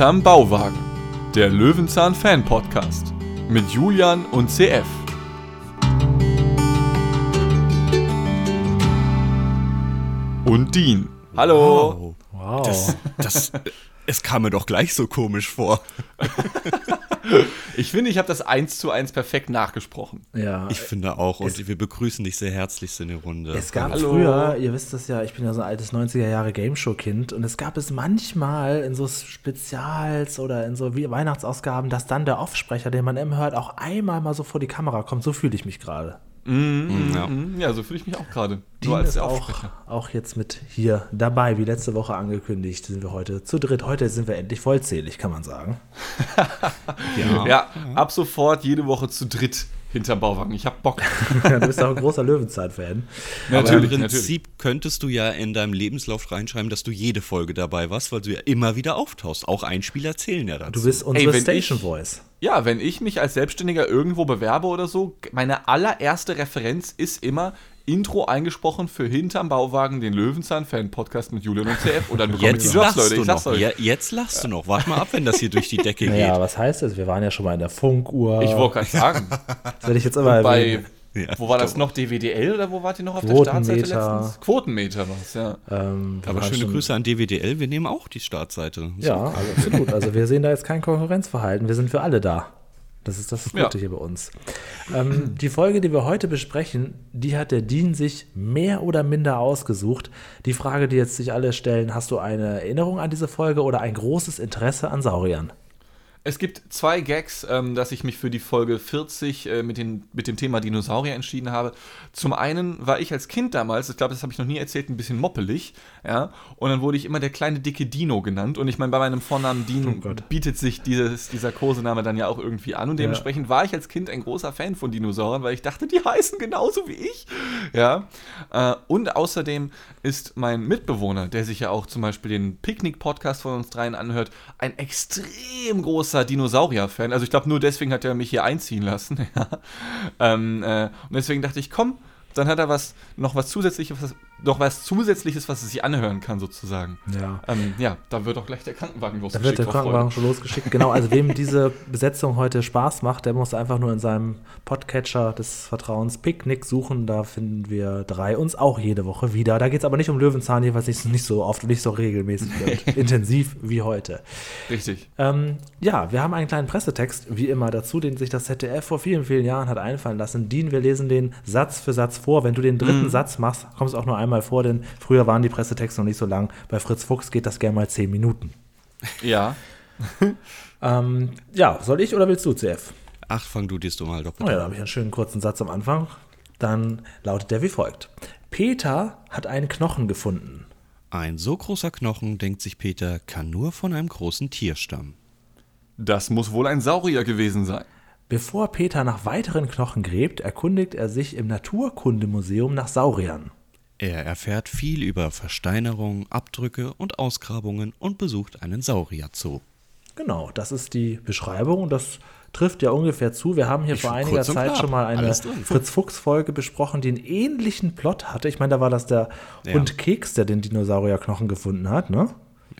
Hinterm Bauwagen, der Löwenzahn Fan Podcast mit Julian und CF. Und Dean. Hallo. Wow. Das, das, es kam mir doch gleich so komisch vor. Ich finde, ich habe das eins zu eins perfekt nachgesprochen. Ja. Ich finde auch. Und wir begrüßen dich sehr herzlich in der Runde. Es gab Hallo. früher, ihr wisst das ja, ich bin ja so ein altes 90er Jahre Gameshow-Kind und es gab es manchmal in so Spezials oder in so Weihnachtsausgaben, dass dann der Offsprecher, den man immer hört, auch einmal mal so vor die Kamera kommt. So fühle ich mich gerade. Mm, ja. Mm, ja. so fühle ich mich auch gerade. Nur als ist auch, auch jetzt mit hier dabei, wie letzte Woche angekündigt, sind wir heute zu dritt. Heute sind wir endlich vollzählig, kann man sagen. ja. ja, ab sofort jede Woche zu dritt hinterm Bauwagen. Ich hab Bock. du bist auch ein großer Löwenzeit-Fan. Natürlich, im Prinzip natürlich. könntest du ja in deinem Lebenslauf reinschreiben, dass du jede Folge dabei warst, weil du ja immer wieder auftauchst. Auch Einspieler zählen ja dazu. Du bist unsere Ey, Station ich, Voice. Ja, wenn ich mich als Selbstständiger irgendwo bewerbe oder so, meine allererste Referenz ist immer, Intro eingesprochen für Hinterm Bauwagen, den Löwenzahn-Fan-Podcast mit Julian und CF. Und dann bekomme ich die Jobs, Leute. Ich sag's euch. Ja, jetzt lachst du noch. Warte mal ab, wenn das hier durch die Decke naja, geht. Ja, was heißt das? Wir waren ja schon mal in der Funkuhr. Ich wollte gerade sagen. Das werde ich jetzt immer bei, ja, wo war das noch? DWDL oder wo wart ihr noch auf der Startseite letztens? Quotenmeter war es, ja. Ähm, Aber schöne Grüße an DWDL, wir nehmen auch die Startseite. Ja, also absolut. Also wir sehen da jetzt kein Konkurrenzverhalten, wir sind für alle da. Das ist das Gute ja. hier bei uns. Ähm, die Folge, die wir heute besprechen, die hat der Dean sich mehr oder minder ausgesucht. Die Frage, die jetzt sich alle stellen, hast du eine Erinnerung an diese Folge oder ein großes Interesse an Sauriern? Es gibt zwei Gags, ähm, dass ich mich für die Folge 40 äh, mit, den, mit dem Thema Dinosaurier entschieden habe. Zum einen war ich als Kind damals, ich glaube, das habe ich noch nie erzählt, ein bisschen moppelig, ja, und dann wurde ich immer der kleine dicke Dino genannt. Und ich meine, bei meinem Vornamen Dean oh bietet sich dieses, dieser Kosename dann ja auch irgendwie an. Und dementsprechend ja. war ich als Kind ein großer Fan von Dinosauriern, weil ich dachte, die heißen genauso wie ich, ja. Äh, und außerdem ist mein Mitbewohner, der sich ja auch zum Beispiel den Picknick-Podcast von uns dreien anhört, ein extrem großer großer Dinosaurier-Fan. Also ich glaube, nur deswegen hat er mich hier einziehen lassen. Ähm, äh, und deswegen dachte ich, komm, dann hat er was, noch was zusätzliches, was, noch was zusätzliches, was es sich anhören kann, sozusagen. Ja. Ähm, ja, da wird auch gleich der Krankenwagen losgeschickt. Da wird der Krankenwagen schon losgeschickt. Genau, also wem diese Besetzung heute Spaß macht, der muss einfach nur in seinem Podcatcher des Vertrauens Picknick suchen. Da finden wir drei uns auch jede Woche wieder. Da geht es aber nicht um Löwenzahn, jeweils nicht, nicht so oft und nicht so regelmäßig und intensiv wie heute. Richtig. Ähm, ja, wir haben einen kleinen Pressetext, wie immer, dazu, den sich das ZDF vor vielen, vielen Jahren hat einfallen lassen. Dean, wir lesen den Satz für Satz vor. Wenn du den dritten mhm. Satz machst, kommst du auch nur einmal vor, denn früher waren die Pressetexte noch nicht so lang. Bei Fritz Fuchs geht das gerne mal zehn Minuten. Ja. ähm, ja, soll ich oder willst du, CF? Ach, fang du dies du mal doch. Oh ja, da habe ich einen schönen kurzen Satz am Anfang. Dann lautet der wie folgt: Peter hat einen Knochen gefunden. Ein so großer Knochen, denkt sich Peter, kann nur von einem großen Tier stammen. Das muss wohl ein Saurier gewesen sein. Bevor Peter nach weiteren Knochen gräbt, erkundigt er sich im Naturkundemuseum nach Sauriern. Er erfährt viel über Versteinerung, Abdrücke und Ausgrabungen und besucht einen Saurierzoo. Genau, das ist die Beschreibung und das trifft ja ungefähr zu. Wir haben hier ich vor einiger Zeit schon mal eine Fritz-Fuchs-Folge besprochen, die einen ähnlichen Plot hatte. Ich meine, da war das der ja. Hund Keks, der den Dinosaurierknochen gefunden hat, ne?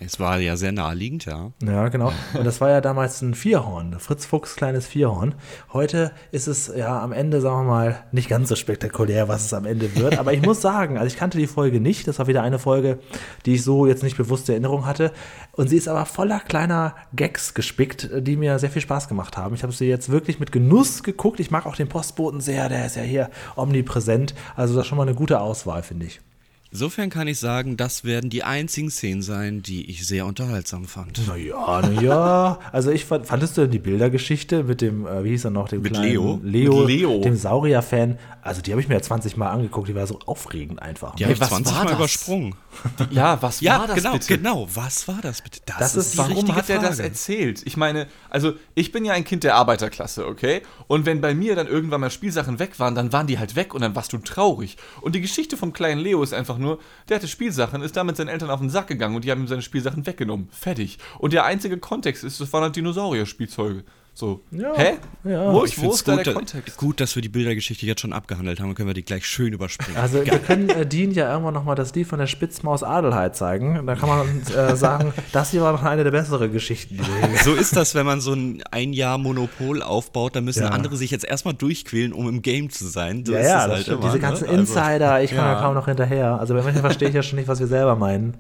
Es war ja sehr naheliegend, ja. Ja, genau. Und das war ja damals ein Vierhorn, Fritz Fuchs kleines Vierhorn. Heute ist es ja am Ende, sagen wir mal, nicht ganz so spektakulär, was es am Ende wird. Aber ich muss sagen, also ich kannte die Folge nicht. Das war wieder eine Folge, die ich so jetzt nicht bewusst in Erinnerung hatte. Und sie ist aber voller kleiner Gags gespickt, die mir sehr viel Spaß gemacht haben. Ich habe sie jetzt wirklich mit Genuss geguckt. Ich mag auch den Postboten sehr, der ist ja hier omnipräsent. Also das ist schon mal eine gute Auswahl, finde ich. Insofern kann ich sagen, das werden die einzigen Szenen sein, die ich sehr unterhaltsam fand. Naja, naja. Also ich fand, fandest du die Bildergeschichte mit dem, äh, wie hieß er noch, dem mit Leo? Leo, Leo. dem Saurier-Fan. Also die habe ich mir ja 20 Mal angeguckt, die war so aufregend einfach. Die habe ich 20 Mal das? übersprungen. Ja, was ja, war das genau, bitte? genau, was war das bitte? Das, das ist, ist warum hat er das erzählt? Ich meine, also ich bin ja ein Kind der Arbeiterklasse, okay? Und wenn bei mir dann irgendwann mal Spielsachen weg waren, dann waren die halt weg und dann warst du traurig. Und die Geschichte vom kleinen Leo ist einfach nur, der hatte Spielsachen, ist damit seinen Eltern auf den Sack gegangen und die haben ihm seine Spielsachen weggenommen. Fertig. Und der einzige Kontext ist, das waren halt Dinosaurier-Spielzeuge. So, Ja, hä? ja. Wo, Ich wo finde es ist da gut, der da- Kontext? gut, dass wir die Bildergeschichte jetzt schon abgehandelt haben. Dann können wir die gleich schön überspringen. Also wir können äh, Dean ja irgendwann nochmal das Lied von der Spitzmaus Adelheid zeigen. Da kann man äh, sagen, das hier war noch eine der besseren Geschichten, so ist das, wenn man so ein ein Jahr Monopol aufbaut, dann müssen Ja. andere sich jetzt erstmal durchquälen, um im Game zu sein. So Ja, ist ja, halt immer, Diese ne? ganzen Also, Insider, ich kann ja. ja. kaum noch hinterher. Also bei manchen verstehe ich ja schon nicht, was wir selber meinen.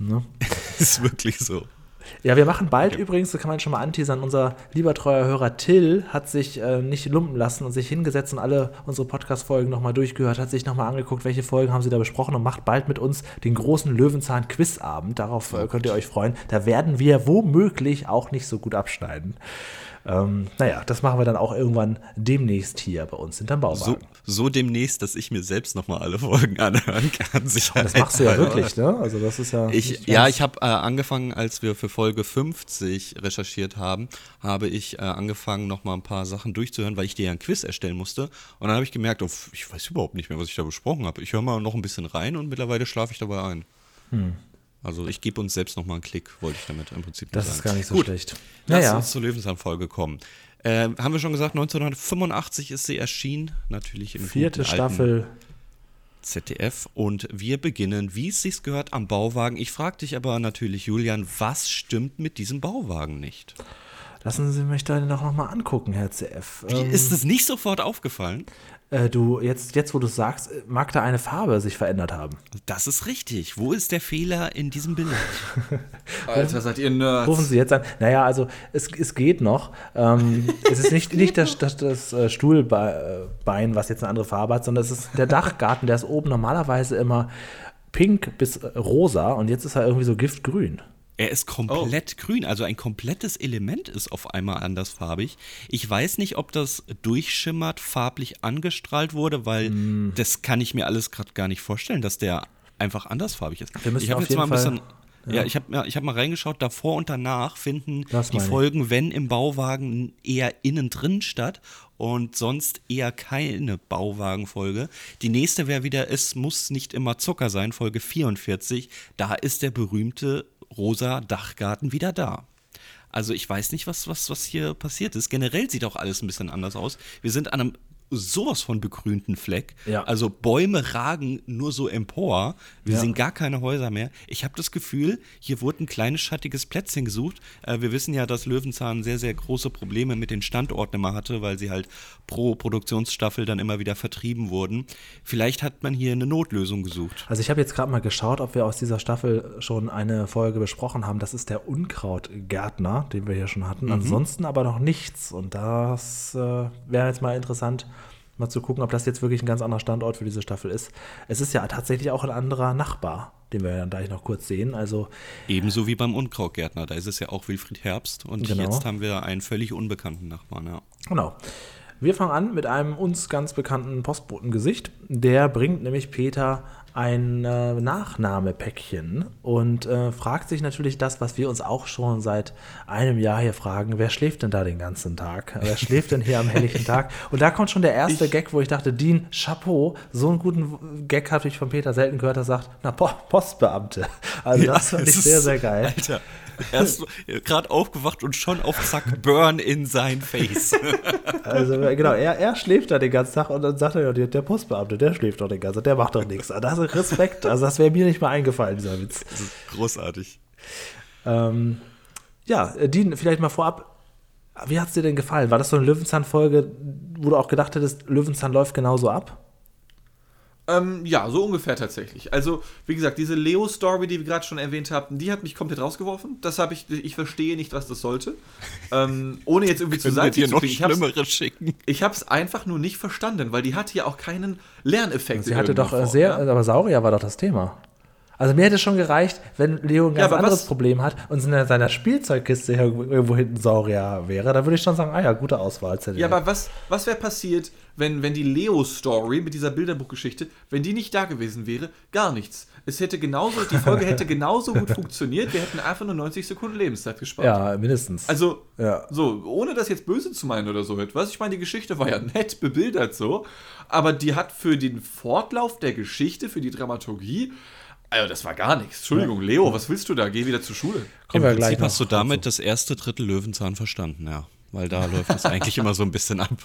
Ne? ist wirklich so. Ja, wir machen bald übrigens, das kann man schon mal anteasern, unser lieber treuer Hörer Till hat sich äh, nicht lumpen lassen und sich hingesetzt und alle unsere Podcast-Folgen nochmal durchgehört, hat sich nochmal angeguckt, welche Folgen haben sie da besprochen und macht bald mit uns den großen Löwenzahn-Quizabend. Darauf äh, könnt ihr euch freuen. Da werden wir womöglich auch nicht so gut abschneiden. Ähm, naja, das machen wir dann auch irgendwann demnächst hier bei uns hinterm So, Bauwagen. so demnächst, dass ich mir selbst nochmal alle Folgen anhören kann. das machst du ja wirklich, ne? Also das ist ja. Ich, ja, ich habe äh, angefangen, als wir für Folge 50 recherchiert haben, habe ich äh, angefangen, nochmal ein paar Sachen durchzuhören, weil ich dir ja ein Quiz erstellen musste. Und dann habe ich gemerkt, oh, ich weiß überhaupt nicht mehr, was ich da besprochen habe. Ich höre mal noch ein bisschen rein und mittlerweile schlafe ich dabei ein. Hm. Also ich gebe uns selbst nochmal einen Klick, wollte ich damit im Prinzip Das sagen. ist gar nicht so Gut, schlecht. Lass Naja. uns zur Löwenzahn-Folge kommen. Äh, haben wir schon gesagt, 1985 ist sie erschienen, natürlich im Vierte Staffel. ZDF und wir beginnen, wie es sich gehört, am Bauwagen. Ich frage dich aber natürlich, Julian, was stimmt mit diesem Bauwagen nicht? Lassen Sie mich da noch mal angucken, Herr CF. Wie Ähm, ist es nicht sofort aufgefallen? Äh, du, jetzt, jetzt wo du es sagst, äh, mag da eine Farbe sich verändert haben. Das ist richtig. Wo ist der Fehler in diesem Bild? Alter, seid ihr Nerds. Rufen Sie jetzt an. Naja, also es, es geht noch. Ähm, es ist nicht, nicht das, das, das äh, Stuhlbein, was jetzt eine andere Farbe hat, sondern es ist der Dachgarten, der ist oben normalerweise immer pink bis rosa und jetzt ist er irgendwie so giftgrün. Er ist komplett grün, also ein komplettes Element ist auf einmal andersfarbig. Ich weiß nicht, ob das durchschimmert, farblich angestrahlt wurde, weil Mm. das kann ich mir alles gerade gar nicht vorstellen, dass der einfach andersfarbig ist. Wir müssen ich habe jetzt mal ein Fall- bisschen. Ja, ich habe ich hab mal reingeschaut, davor und danach finden die ich. Folgen, wenn im Bauwagen, eher innen drin statt und sonst eher keine Bauwagenfolge. Die nächste wäre wieder, es muss nicht immer Zucker sein, Folge 44. Da ist der berühmte rosa Dachgarten wieder da. Also ich weiß nicht, was, was, was hier passiert ist. Generell sieht auch alles ein bisschen anders aus. Wir sind an einem sowas von begrünten Fleck. Ja. Also Bäume ragen nur so empor. Wir Ja. sehen gar keine Häuser mehr. Ich habe das Gefühl, hier wurde ein kleines schattiges Plätzchen gesucht. Äh, wir wissen ja, dass Löwenzahn sehr, sehr große Probleme mit den Standorten immer hatte, weil sie halt pro Produktionsstaffel dann immer wieder vertrieben wurden. Vielleicht hat man hier eine Notlösung gesucht. Also ich habe jetzt gerade mal geschaut, ob wir aus dieser Staffel schon eine Folge besprochen haben. Das ist der Unkrautgärtner, den wir hier schon hatten. Ansonsten aber noch nichts. Und das äh, wäre jetzt mal interessant, mal zu gucken, ob das jetzt wirklich ein ganz anderer Standort für diese Staffel ist. Es ist ja tatsächlich auch ein anderer Nachbar, den wir dann gleich noch kurz sehen. Also Ebenso wie beim Unkrautgärtner. Da ist es ja auch Wilfried Herbst. Und Genau. jetzt haben wir einen völlig unbekannten Nachbarn. Ja. Genau. Wir fangen an mit einem uns ganz bekannten Postbotengesicht. Der bringt nämlich Peter ein äh, Nachnamepäckchen und äh, fragt sich natürlich das, was wir uns auch schon seit einem Jahr hier fragen. Wer schläft denn da den ganzen Tag? Wer schläft denn hier am helllichen Tag? Und da kommt schon der erste Gag, wo ich dachte, Dean, Chapeau, so einen guten Gag habe ich von Peter selten gehört, der sagt, na, Po- Postbeamte. Also das fand ich sehr, ist- sehr geil. Alter, erst gerade aufgewacht und schon auf Zack Burn in sein Face. Also genau, er, er schläft da den ganzen Tag und dann sagt er, ja, der, der Postbeamte, der schläft doch den ganzen Tag, der macht doch nichts. Das ist Respekt, also das wäre mir nicht mal eingefallen, dieser Witz. Das ist großartig. Ähm, ja, äh, Dean, vielleicht mal vorab, wie hat es dir denn gefallen? War das so eine Löwenzahn-Folge, wo du auch gedacht hättest, Löwenzahn läuft genauso ab? Ähm, ja, so ungefähr tatsächlich. Also, wie gesagt, diese Leo-Story, die wir gerade schon erwähnt haben, die hat mich komplett rausgeworfen. Das habe ich, ich verstehe nicht, was das sollte. Ähm, ohne jetzt irgendwie zu sein dir noch Ich Schlimmeres schicken? ich habe es einfach nur nicht verstanden, weil die hatte ja auch keinen Lerneffekt. Sie hatte doch äh, Form, sehr, ja? aber Saurier war doch das Thema. Also mir hätte es schon gereicht, wenn Leo ein Ja, ganz aber anderes was- Problem hat und in seiner Spielzeugkiste irgendwo hinten Saurier wäre, dann würde ich schon sagen, ah ja, gute Auswahl. ZDF. Ja, aber was, was wäre passiert, wenn, wenn die Leo-Story mit dieser Bilderbuchgeschichte, wenn die nicht da gewesen wäre? Gar nichts. Es hätte genauso, die Folge hätte genauso gut funktioniert. Wir hätten einfach nur 90 Sekunden Lebenszeit gespart. ja, mindestens. Also, Ja. so, ohne das jetzt böse zu meinen oder so etwas. Ich meine, die Geschichte war ja nett bebildert so, aber die hat für den Fortlauf der Geschichte, für die Dramaturgie, also das war gar nichts. Entschuldigung, Leo, was willst du da? Geh wieder zur Schule. Kommen Im wir gleich Prinzip noch hast du damit das erste Drittel Löwenzahn verstanden, ja. weil da läuft es eigentlich immer so ein bisschen ab.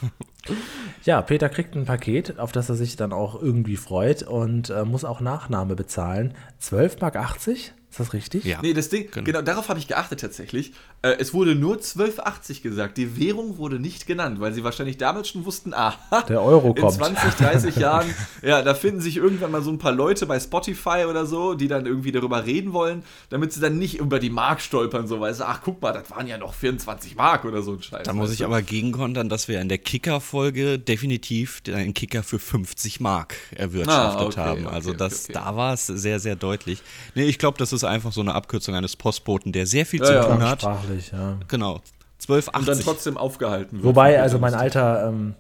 Ja, Peter kriegt ein Paket, auf das er sich dann auch irgendwie freut und äh, muss auch Nachname bezahlen. 12,80 Mark? Ist das richtig? Ja. Nee, das Ding, Genau. genau, darauf habe ich geachtet tatsächlich. Äh, es wurde nur 12,80 gesagt. Die Währung wurde nicht genannt, weil sie wahrscheinlich damals schon wussten, aha, Der Euro in kommt. 20, 30 Jahren, ja, da finden sich irgendwann mal so ein paar Leute bei Spotify oder so, die dann irgendwie darüber reden wollen, damit sie dann nicht über die Mark stolpern, so, weil sie, ach, guck mal, das waren ja noch 24 Mark oder so ein Scheiß. Da muss ich du? aber gegenkontern, dass wir in der Kicker-Folge definitiv einen Kicker für 50 Mark erwirtschaftet Ah, okay, haben. Also okay, das, okay. da war es sehr, sehr deutlich. Nee, ich glaube, das ist einfach so eine Abkürzung eines Postboten, der sehr viel Ja, zu ja. tun hat. Sprachlich, ja. Genau. Und dann 12,80. trotzdem aufgehalten wird. Wobei, also mein alter ähm,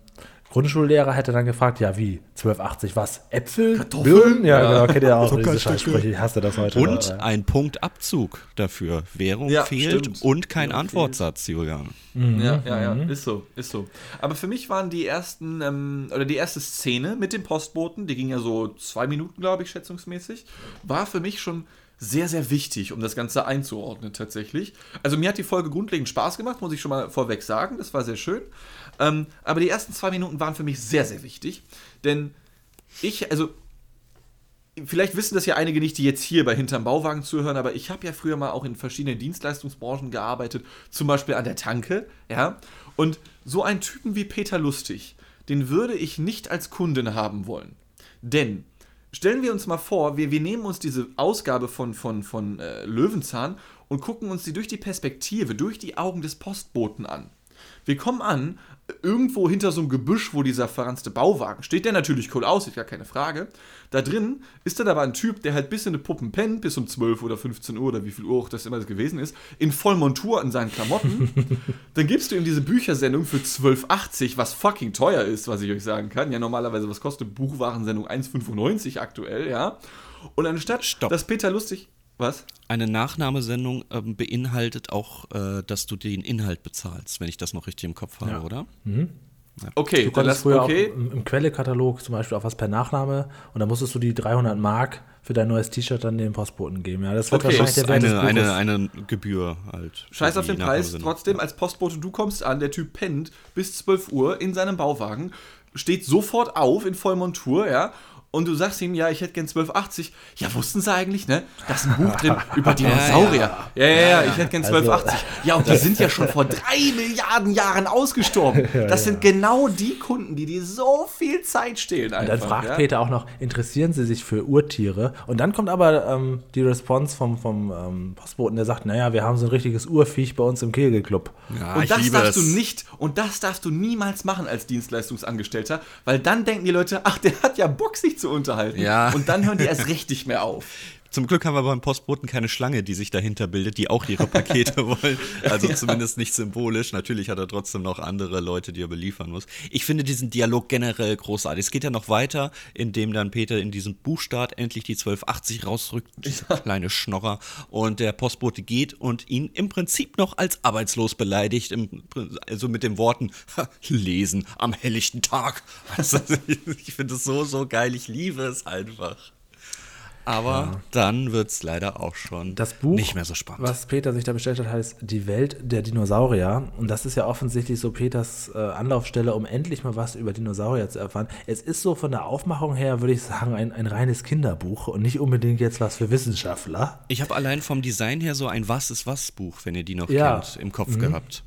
Grundschullehrer hätte dann gefragt, ja wie, 12,80 was? Äpfel? Kartoffeln? Birnen? Ja, Ja. genau, kennt ihr auch diese. Scheißsprüche, ich hasse das heute. Und Ja. ein Punktabzug dafür. Währung Ja, fehlt stimmt. und kein Währung Antwortsatz, Julian. Ja, ja, ja, ist so, ist so. Aber für mich waren die ersten, ähm, oder die erste Szene mit dem Postboten, die ging ja so zwei Minuten, glaube ich, schätzungsmäßig, war für mich schon sehr, sehr wichtig, um das Ganze einzuordnen tatsächlich. Also mir hat die Folge grundlegend Spaß gemacht, muss ich schon mal vorweg sagen, das war sehr schön. Ähm, aber die ersten zwei Minuten waren für mich sehr, sehr wichtig, denn ich, also Vielleicht wissen das ja einige nicht, die jetzt hier bei Hinterm Bauwagen zuhören, aber ich habe ja früher mal auch in verschiedenen Dienstleistungsbranchen gearbeitet, zum Beispiel an der Tanke, ja. Und so einen Typen wie Peter Lustig, den würde ich nicht als Kunden haben wollen. Denn stellen wir uns mal vor, wir, wir nehmen uns diese Ausgabe von, von, von äh, Löwenzahn und gucken uns die durch die Perspektive, durch die Augen des Postboten an. Wir kommen an, irgendwo hinter so einem Gebüsch, wo dieser verranzte Bauwagen steht, der natürlich cool aussieht, gar keine Frage. Da drin ist dann aber ein Typ, der halt bis in eine Puppen pennt, bis um 12 oder 15 Uhr oder wie viel Uhr auch das immer gewesen ist, in Vollmontur in seinen Klamotten. dann gibst du ihm diese Büchersendung für 12,80, was fucking teuer ist, was ich euch sagen kann. Ja, normalerweise, was kostet Buchwarensendung 1,95 aktuell, ja. Und anstatt, Stopp. dass Peter lustig. Was? Eine Nachnahmesendung ähm, beinhaltet auch, äh, dass du den Inhalt bezahlst, wenn ich das noch richtig im Kopf habe, Ja. oder? Okay, Du konntest früher okay. auch im, im Quellekatalog zum Beispiel auch was per Nachname und dann musstest du die 300 Mark für dein neues T-Shirt dann dem Postboten geben. Ja, das wird Okay. wahrscheinlich Das der eine, eine, eine Gebühr halt. Scheiß auf den Preis, trotzdem als Postbote, du kommst an, der Typ pennt bis 12 Uhr in seinem Bauwagen, steht sofort auf in Vollmontur, ja, und du sagst ihm, ja, ich hätte gern 1280. Ja, wussten sie eigentlich, ne? Da ist ein Buch drin über Dinosaurier. Ja, ja, ja, ich hätte gern 1280. Ja, und die sind ja schon vor drei Milliarden Jahren ausgestorben. Das sind genau die Kunden, die dir so viel Zeit stehlen einfach. Und dann fragt ja? Peter auch noch, interessieren Sie sich für Urtiere? Und dann kommt aber ähm, die Response vom, vom ähm, Postboten, der sagt, naja, wir haben so ein richtiges Urviech bei uns im Kegelclub. Ja, und ich das liebe darfst es. du nicht, und das darfst du niemals machen als Dienstleistungsangestellter, weil dann denken die Leute, ach, der hat ja Bock, sich zu unterhalten. Ja. Und dann hören die erst recht nicht mehr auf. Zum Glück haben wir beim Postboten keine Schlange, die sich dahinter bildet, die auch ihre Pakete wollen. Also zumindest nicht symbolisch. Natürlich hat er trotzdem noch andere Leute, die er beliefern muss. Ich finde diesen Dialog generell großartig. Es geht ja noch weiter, indem dann Peter in diesem Buchstart endlich die 1280 rausrückt, dieser kleine Schnorrer. Und der Postbote geht und ihn im Prinzip noch als arbeitslos beleidigt, im, also mit den Worten "Ha, lesen am helllichten Tag. Also, ich finde es so, so geil. Ich liebe es einfach. Aber dann wird es leider auch schon Das Buch, nicht mehr so spannend. was Peter sich da bestellt hat, heißt Die Welt der Dinosaurier. Und das ist ja offensichtlich so Peters äh, Anlaufstelle, um endlich mal was über Dinosaurier zu erfahren. Es ist so von der Aufmachung her, würde ich sagen, ein, ein reines Kinderbuch und nicht unbedingt jetzt was für Wissenschaftler. Ich habe allein vom Design her so ein Was ist was Buch, wenn ihr die noch Ja. kennt, im Kopf gehabt.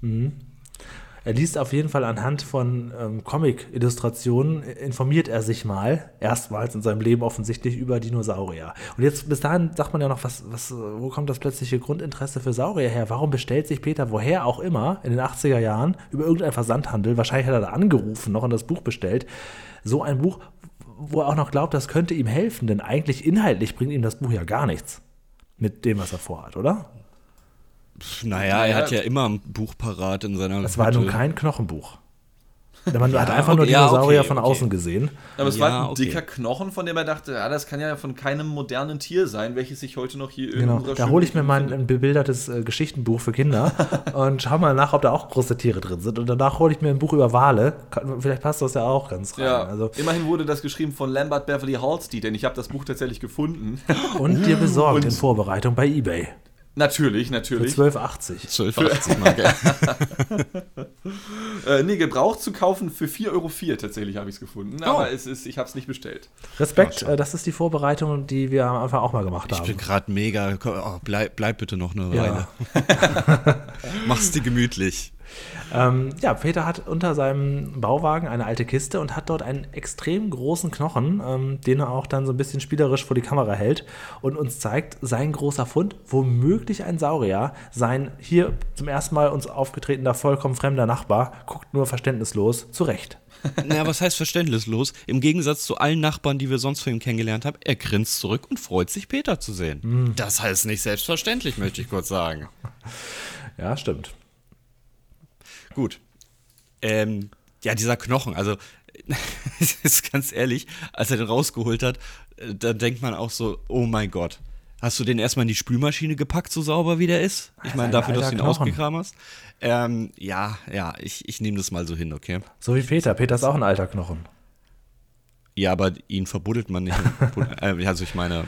Er liest auf jeden Fall anhand von ähm, Comic-Illustrationen, informiert er sich mal, erstmals in seinem Leben offensichtlich, über Dinosaurier. Und jetzt, bis dahin sagt man ja noch, was, was, wo kommt das plötzliche Grundinteresse für Saurier her? Warum bestellt sich Peter, woher auch immer, in den 80er Jahren, über irgendeinen Versandhandel, wahrscheinlich hat er da angerufen, noch und das Buch bestellt, so ein Buch, wo er auch noch glaubt, das könnte ihm helfen, denn eigentlich inhaltlich bringt ihm das Buch ja gar nichts. Mit dem, was er vorhat, oder? Naja, er hat ja immer ein Buch parat in seiner Es war nun kein Knochenbuch. Man hat einfach okay, nur ja, Dinosaurier okay, von okay. außen gesehen. Aber es Ja, war ein okay. dicker Knochen, von dem er dachte, ja, das kann ja von keinem modernen Tier sein, welches sich heute noch hier Genau. unserer Da schönen hole ich mir mal ein, bebildertes äh, Geschichtenbuch für Kinder und schau mal nach, ob da auch große Tiere drin sind. Und danach hole ich mir ein Buch über Wale. Vielleicht passt das ja auch ganz rein. Ja, Also, immerhin wurde das geschrieben von Lambert Beverly Halstead, denn ich habe das Buch tatsächlich gefunden. und dir besorgt und- in Vorbereitung bei eBay. Natürlich, Für natürlich. 12,80. 12,80 Mark. ja. Äh, nee, gebraucht zu kaufen für 4,04 Euro tatsächlich habe ich es gefunden. Aber Oh. es ist, ich habe es nicht bestellt. Respekt, äh, das ist die Vorbereitung, die wir am Anfang auch mal gemacht Ich haben. bin gerade mega. Oh, bleib, bleib bitte noch eine Ja. Weile. Mach's dir gemütlich. Ähm, ja, Peter hat unter seinem Bauwagen eine alte Kiste und hat dort einen extrem großen Knochen, ähm, den er auch dann so ein bisschen spielerisch vor die Kamera hält und uns zeigt, sein großer Fund, womöglich ein Saurier, sein hier zum ersten Mal uns aufgetretener, vollkommen fremder Nachbar, guckt nur verständnislos zurecht. Na, was heißt verständnislos? Im Gegensatz zu allen Nachbarn, die wir sonst von ihm kennengelernt haben, er grinst zurück und freut sich, Peter zu sehen. Das heißt nicht selbstverständlich, möchte ich kurz sagen. Ja, stimmt. Gut. Ähm, ja, dieser Knochen, also ist ganz ehrlich, als er den rausgeholt hat, äh, da denkt man auch so, oh mein Gott. Hast du den erstmal in die Spülmaschine gepackt, so sauber wie der ist? Ich meine, ein dafür, dass du ihn Knochen. ausgekramt hast. Ähm, ja, ja, ich, ich nehme das mal so hin, okay? So wie Peter. Peter ist auch ein alter Knochen. Ja, aber ihn verbuddelt man nicht. äh, also ich meine,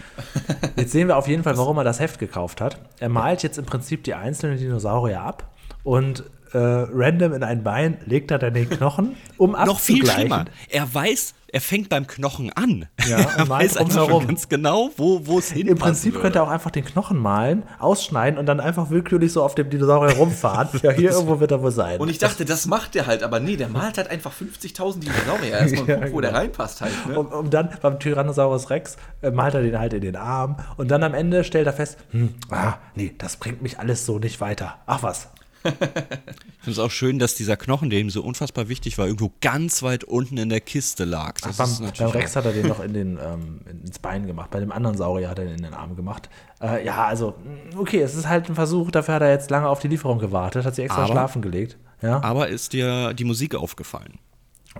Jetzt sehen wir auf jeden Fall, warum er das Heft gekauft hat. Er malt jetzt im Prinzip die einzelnen Dinosaurier ab und äh, random in ein Bein legt er dann den Knochen, um noch viel abzugleichen. schlimmer. Er weiß, er fängt beim Knochen an. Ja, und er weiß einfach schon ganz genau, wo, wo es hin Im Prinzip könnte er auch einfach den Knochen malen, ausschneiden und dann einfach willkürlich so auf dem Dinosaurier rumfahren. ja, hier irgendwo wird er wohl sein. Und ich dachte, das macht der halt, aber nee, der malt halt einfach 50.000 Dinosaurier. Erstmal Ja, gucken, wo der genau. reinpasst halt. Ne? um, um dann beim Tyrannosaurus Rex äh, malt er den halt in den Arm und dann am Ende stellt er fest, hm, ah, nee, das bringt mich alles so nicht weiter. Ach was. Ich finde es auch schön, dass dieser Knochen, der ihm so unfassbar wichtig war, irgendwo ganz weit unten in der Kiste lag. Das beim, beim Rex hat er den noch in den, ähm, ins Bein gemacht, bei dem anderen Saurier hat er den in den Arm gemacht. Äh, ja, also, mh, okay, es ist halt ein Versuch, dafür hat er jetzt lange auf die Lieferung gewartet, hat sich extra Aber- schlafen gelegt. Ja, Aber ist dir die Musik aufgefallen?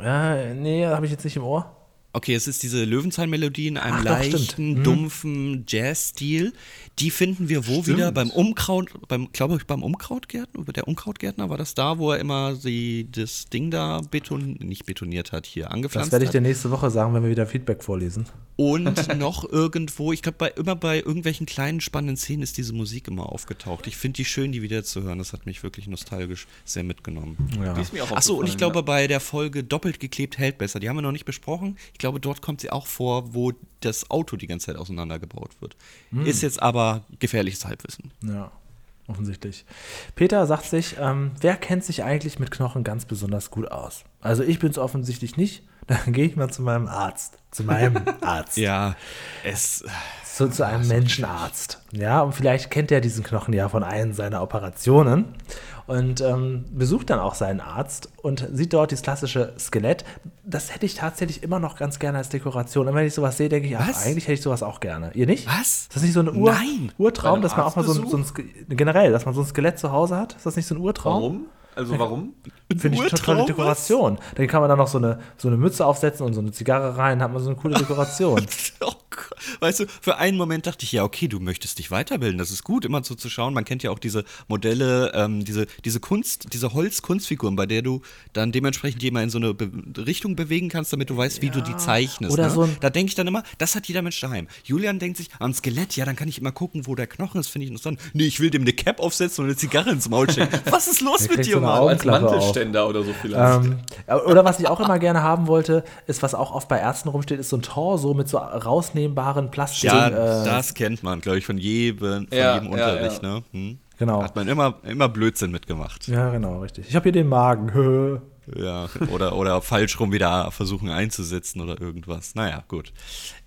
ja nee, habe ich jetzt nicht im Ohr. Okay, es ist diese Löwenzahn-Melodie in einem Ach doch, stimmt. leichten, Mhm. dumpfen Jazz-Stil. Die finden wir wo wieder? Beim Umkraut, beim, glaube ich, beim Umkrautgärtner, der Umkrautgärtner, war das da, wo er immer die, das Ding da beton, nicht betoniert hat, hier angepflanzt Das werde ich dir nächste Woche sagen, wenn wir wieder Feedback vorlesen. Und noch irgendwo, ich glaube, bei, immer bei irgendwelchen kleinen spannenden Szenen ist diese Musik immer aufgetaucht. Ich finde die schön, die wieder zu hören. Das hat mich wirklich nostalgisch sehr mitgenommen. Ja. Achso, und ich glaube, bei der Folge Doppelt geklebt hält besser, die haben wir noch nicht besprochen. Ich glaube, dort kommt sie auch vor, wo das Auto die ganze Zeit auseinandergebaut wird. Ist jetzt aber gefährliches Halbwissen. Ja, offensichtlich. Peter sagt sich, ähm, wer kennt sich eigentlich mit Knochen ganz besonders gut aus? Also ich bin es offensichtlich nicht. Dann gehe ich mal zu meinem Arzt. Zu meinem Arzt. Ja, es. Zu, zu einem Menschenarzt. Ja, und vielleicht kennt er diesen Knochen ja von einem seiner Operationen und ähm, besucht dann auch seinen Arzt und sieht dort dieses klassische Skelett. Das hätte ich tatsächlich immer noch ganz gerne als Dekoration. Und wenn ich sowas sehe, denke ich, ach, eigentlich hätte ich sowas auch gerne. Ihr nicht? Was? Ist das nicht so ein Ur Nein. Urtraum, dass man auch mal so ein, so ein generell, dass man so ein Skelett zu Hause hat? Ist das nicht so ein Urtraum? Warum? Also warum? Finde ich eine tolle was? Dekoration. Dann kann man da noch so eine, so eine Mütze aufsetzen und so eine Zigarre rein, hat man so eine coole Dekoration. Weißt du, für einen Moment dachte ich, ja, okay, du möchtest dich weiterbilden, das ist gut, immer so zu schauen. Man kennt ja auch diese Modelle, ähm, diese, diese Kunst, diese Holzkunstfiguren, bei der du dann dementsprechend die immer in so eine Be Richtung bewegen kannst, damit du weißt, wie du die zeichnest. Oder ne? so da denke ich dann immer, das hat jeder Mensch daheim. Julian denkt sich, am Skelett, ja, dann kann ich immer gucken, wo der Knochen ist, finde ich interessant. Nee, ich will dem eine Cap aufsetzen und eine Zigarre ins Maul stecken. Was ist los mit dir, so Mann? Als Augenklappe auf. Mantelständer oder so vielleicht. Ähm, oder was ich auch immer gerne haben wollte, ist, was auch oft bei Ärzten rumsteht, ist so ein Torso mit so rausnehmbaren Plastik. Ja, äh, das kennt man, glaube ich, von jedem, von Ja, jedem ja, Unterricht, ja. ne? Hm? Genau. Hat man immer, immer Blödsinn mitgemacht. ja, genau, richtig. Ich habe hier den Magen. Ja, oder, oder falsch rum wieder versuchen einzusetzen oder irgendwas. Naja, gut.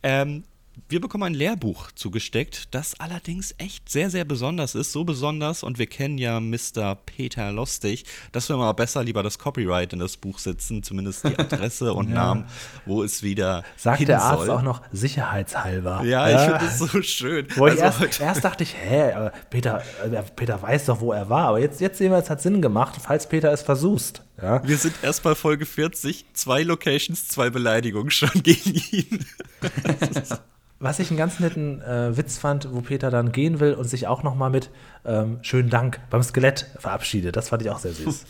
Ähm, wir bekommen ein Lehrbuch zugesteckt, das allerdings echt sehr, sehr besonders ist. So besonders, und wir kennen ja Mr. Peter Lustig, dass wir mal besser lieber das Copyright in das Buch setzen, zumindest die Adresse und Namen, wo es wieder Sagt der Arzt soll. auch noch sicherheitshalber. Ja, ich finde das so schön. Wo Also erst, erst dachte ich, hä, aber Peter, äh, Peter weiß doch, wo er war. Aber jetzt, jetzt sehen wir, es hat Sinn gemacht, falls Peter es versuchst. Ja. wir sind erst bei Folge 40, zwei Locations, zwei Beleidigungen schon gegen ihn. Was ich einen ganz netten äh, Witz fand, wo Peter dann gehen will und sich auch noch mal mit ähm, schönen Dank beim Skelett verabschiedet. Das fand ich auch sehr süß.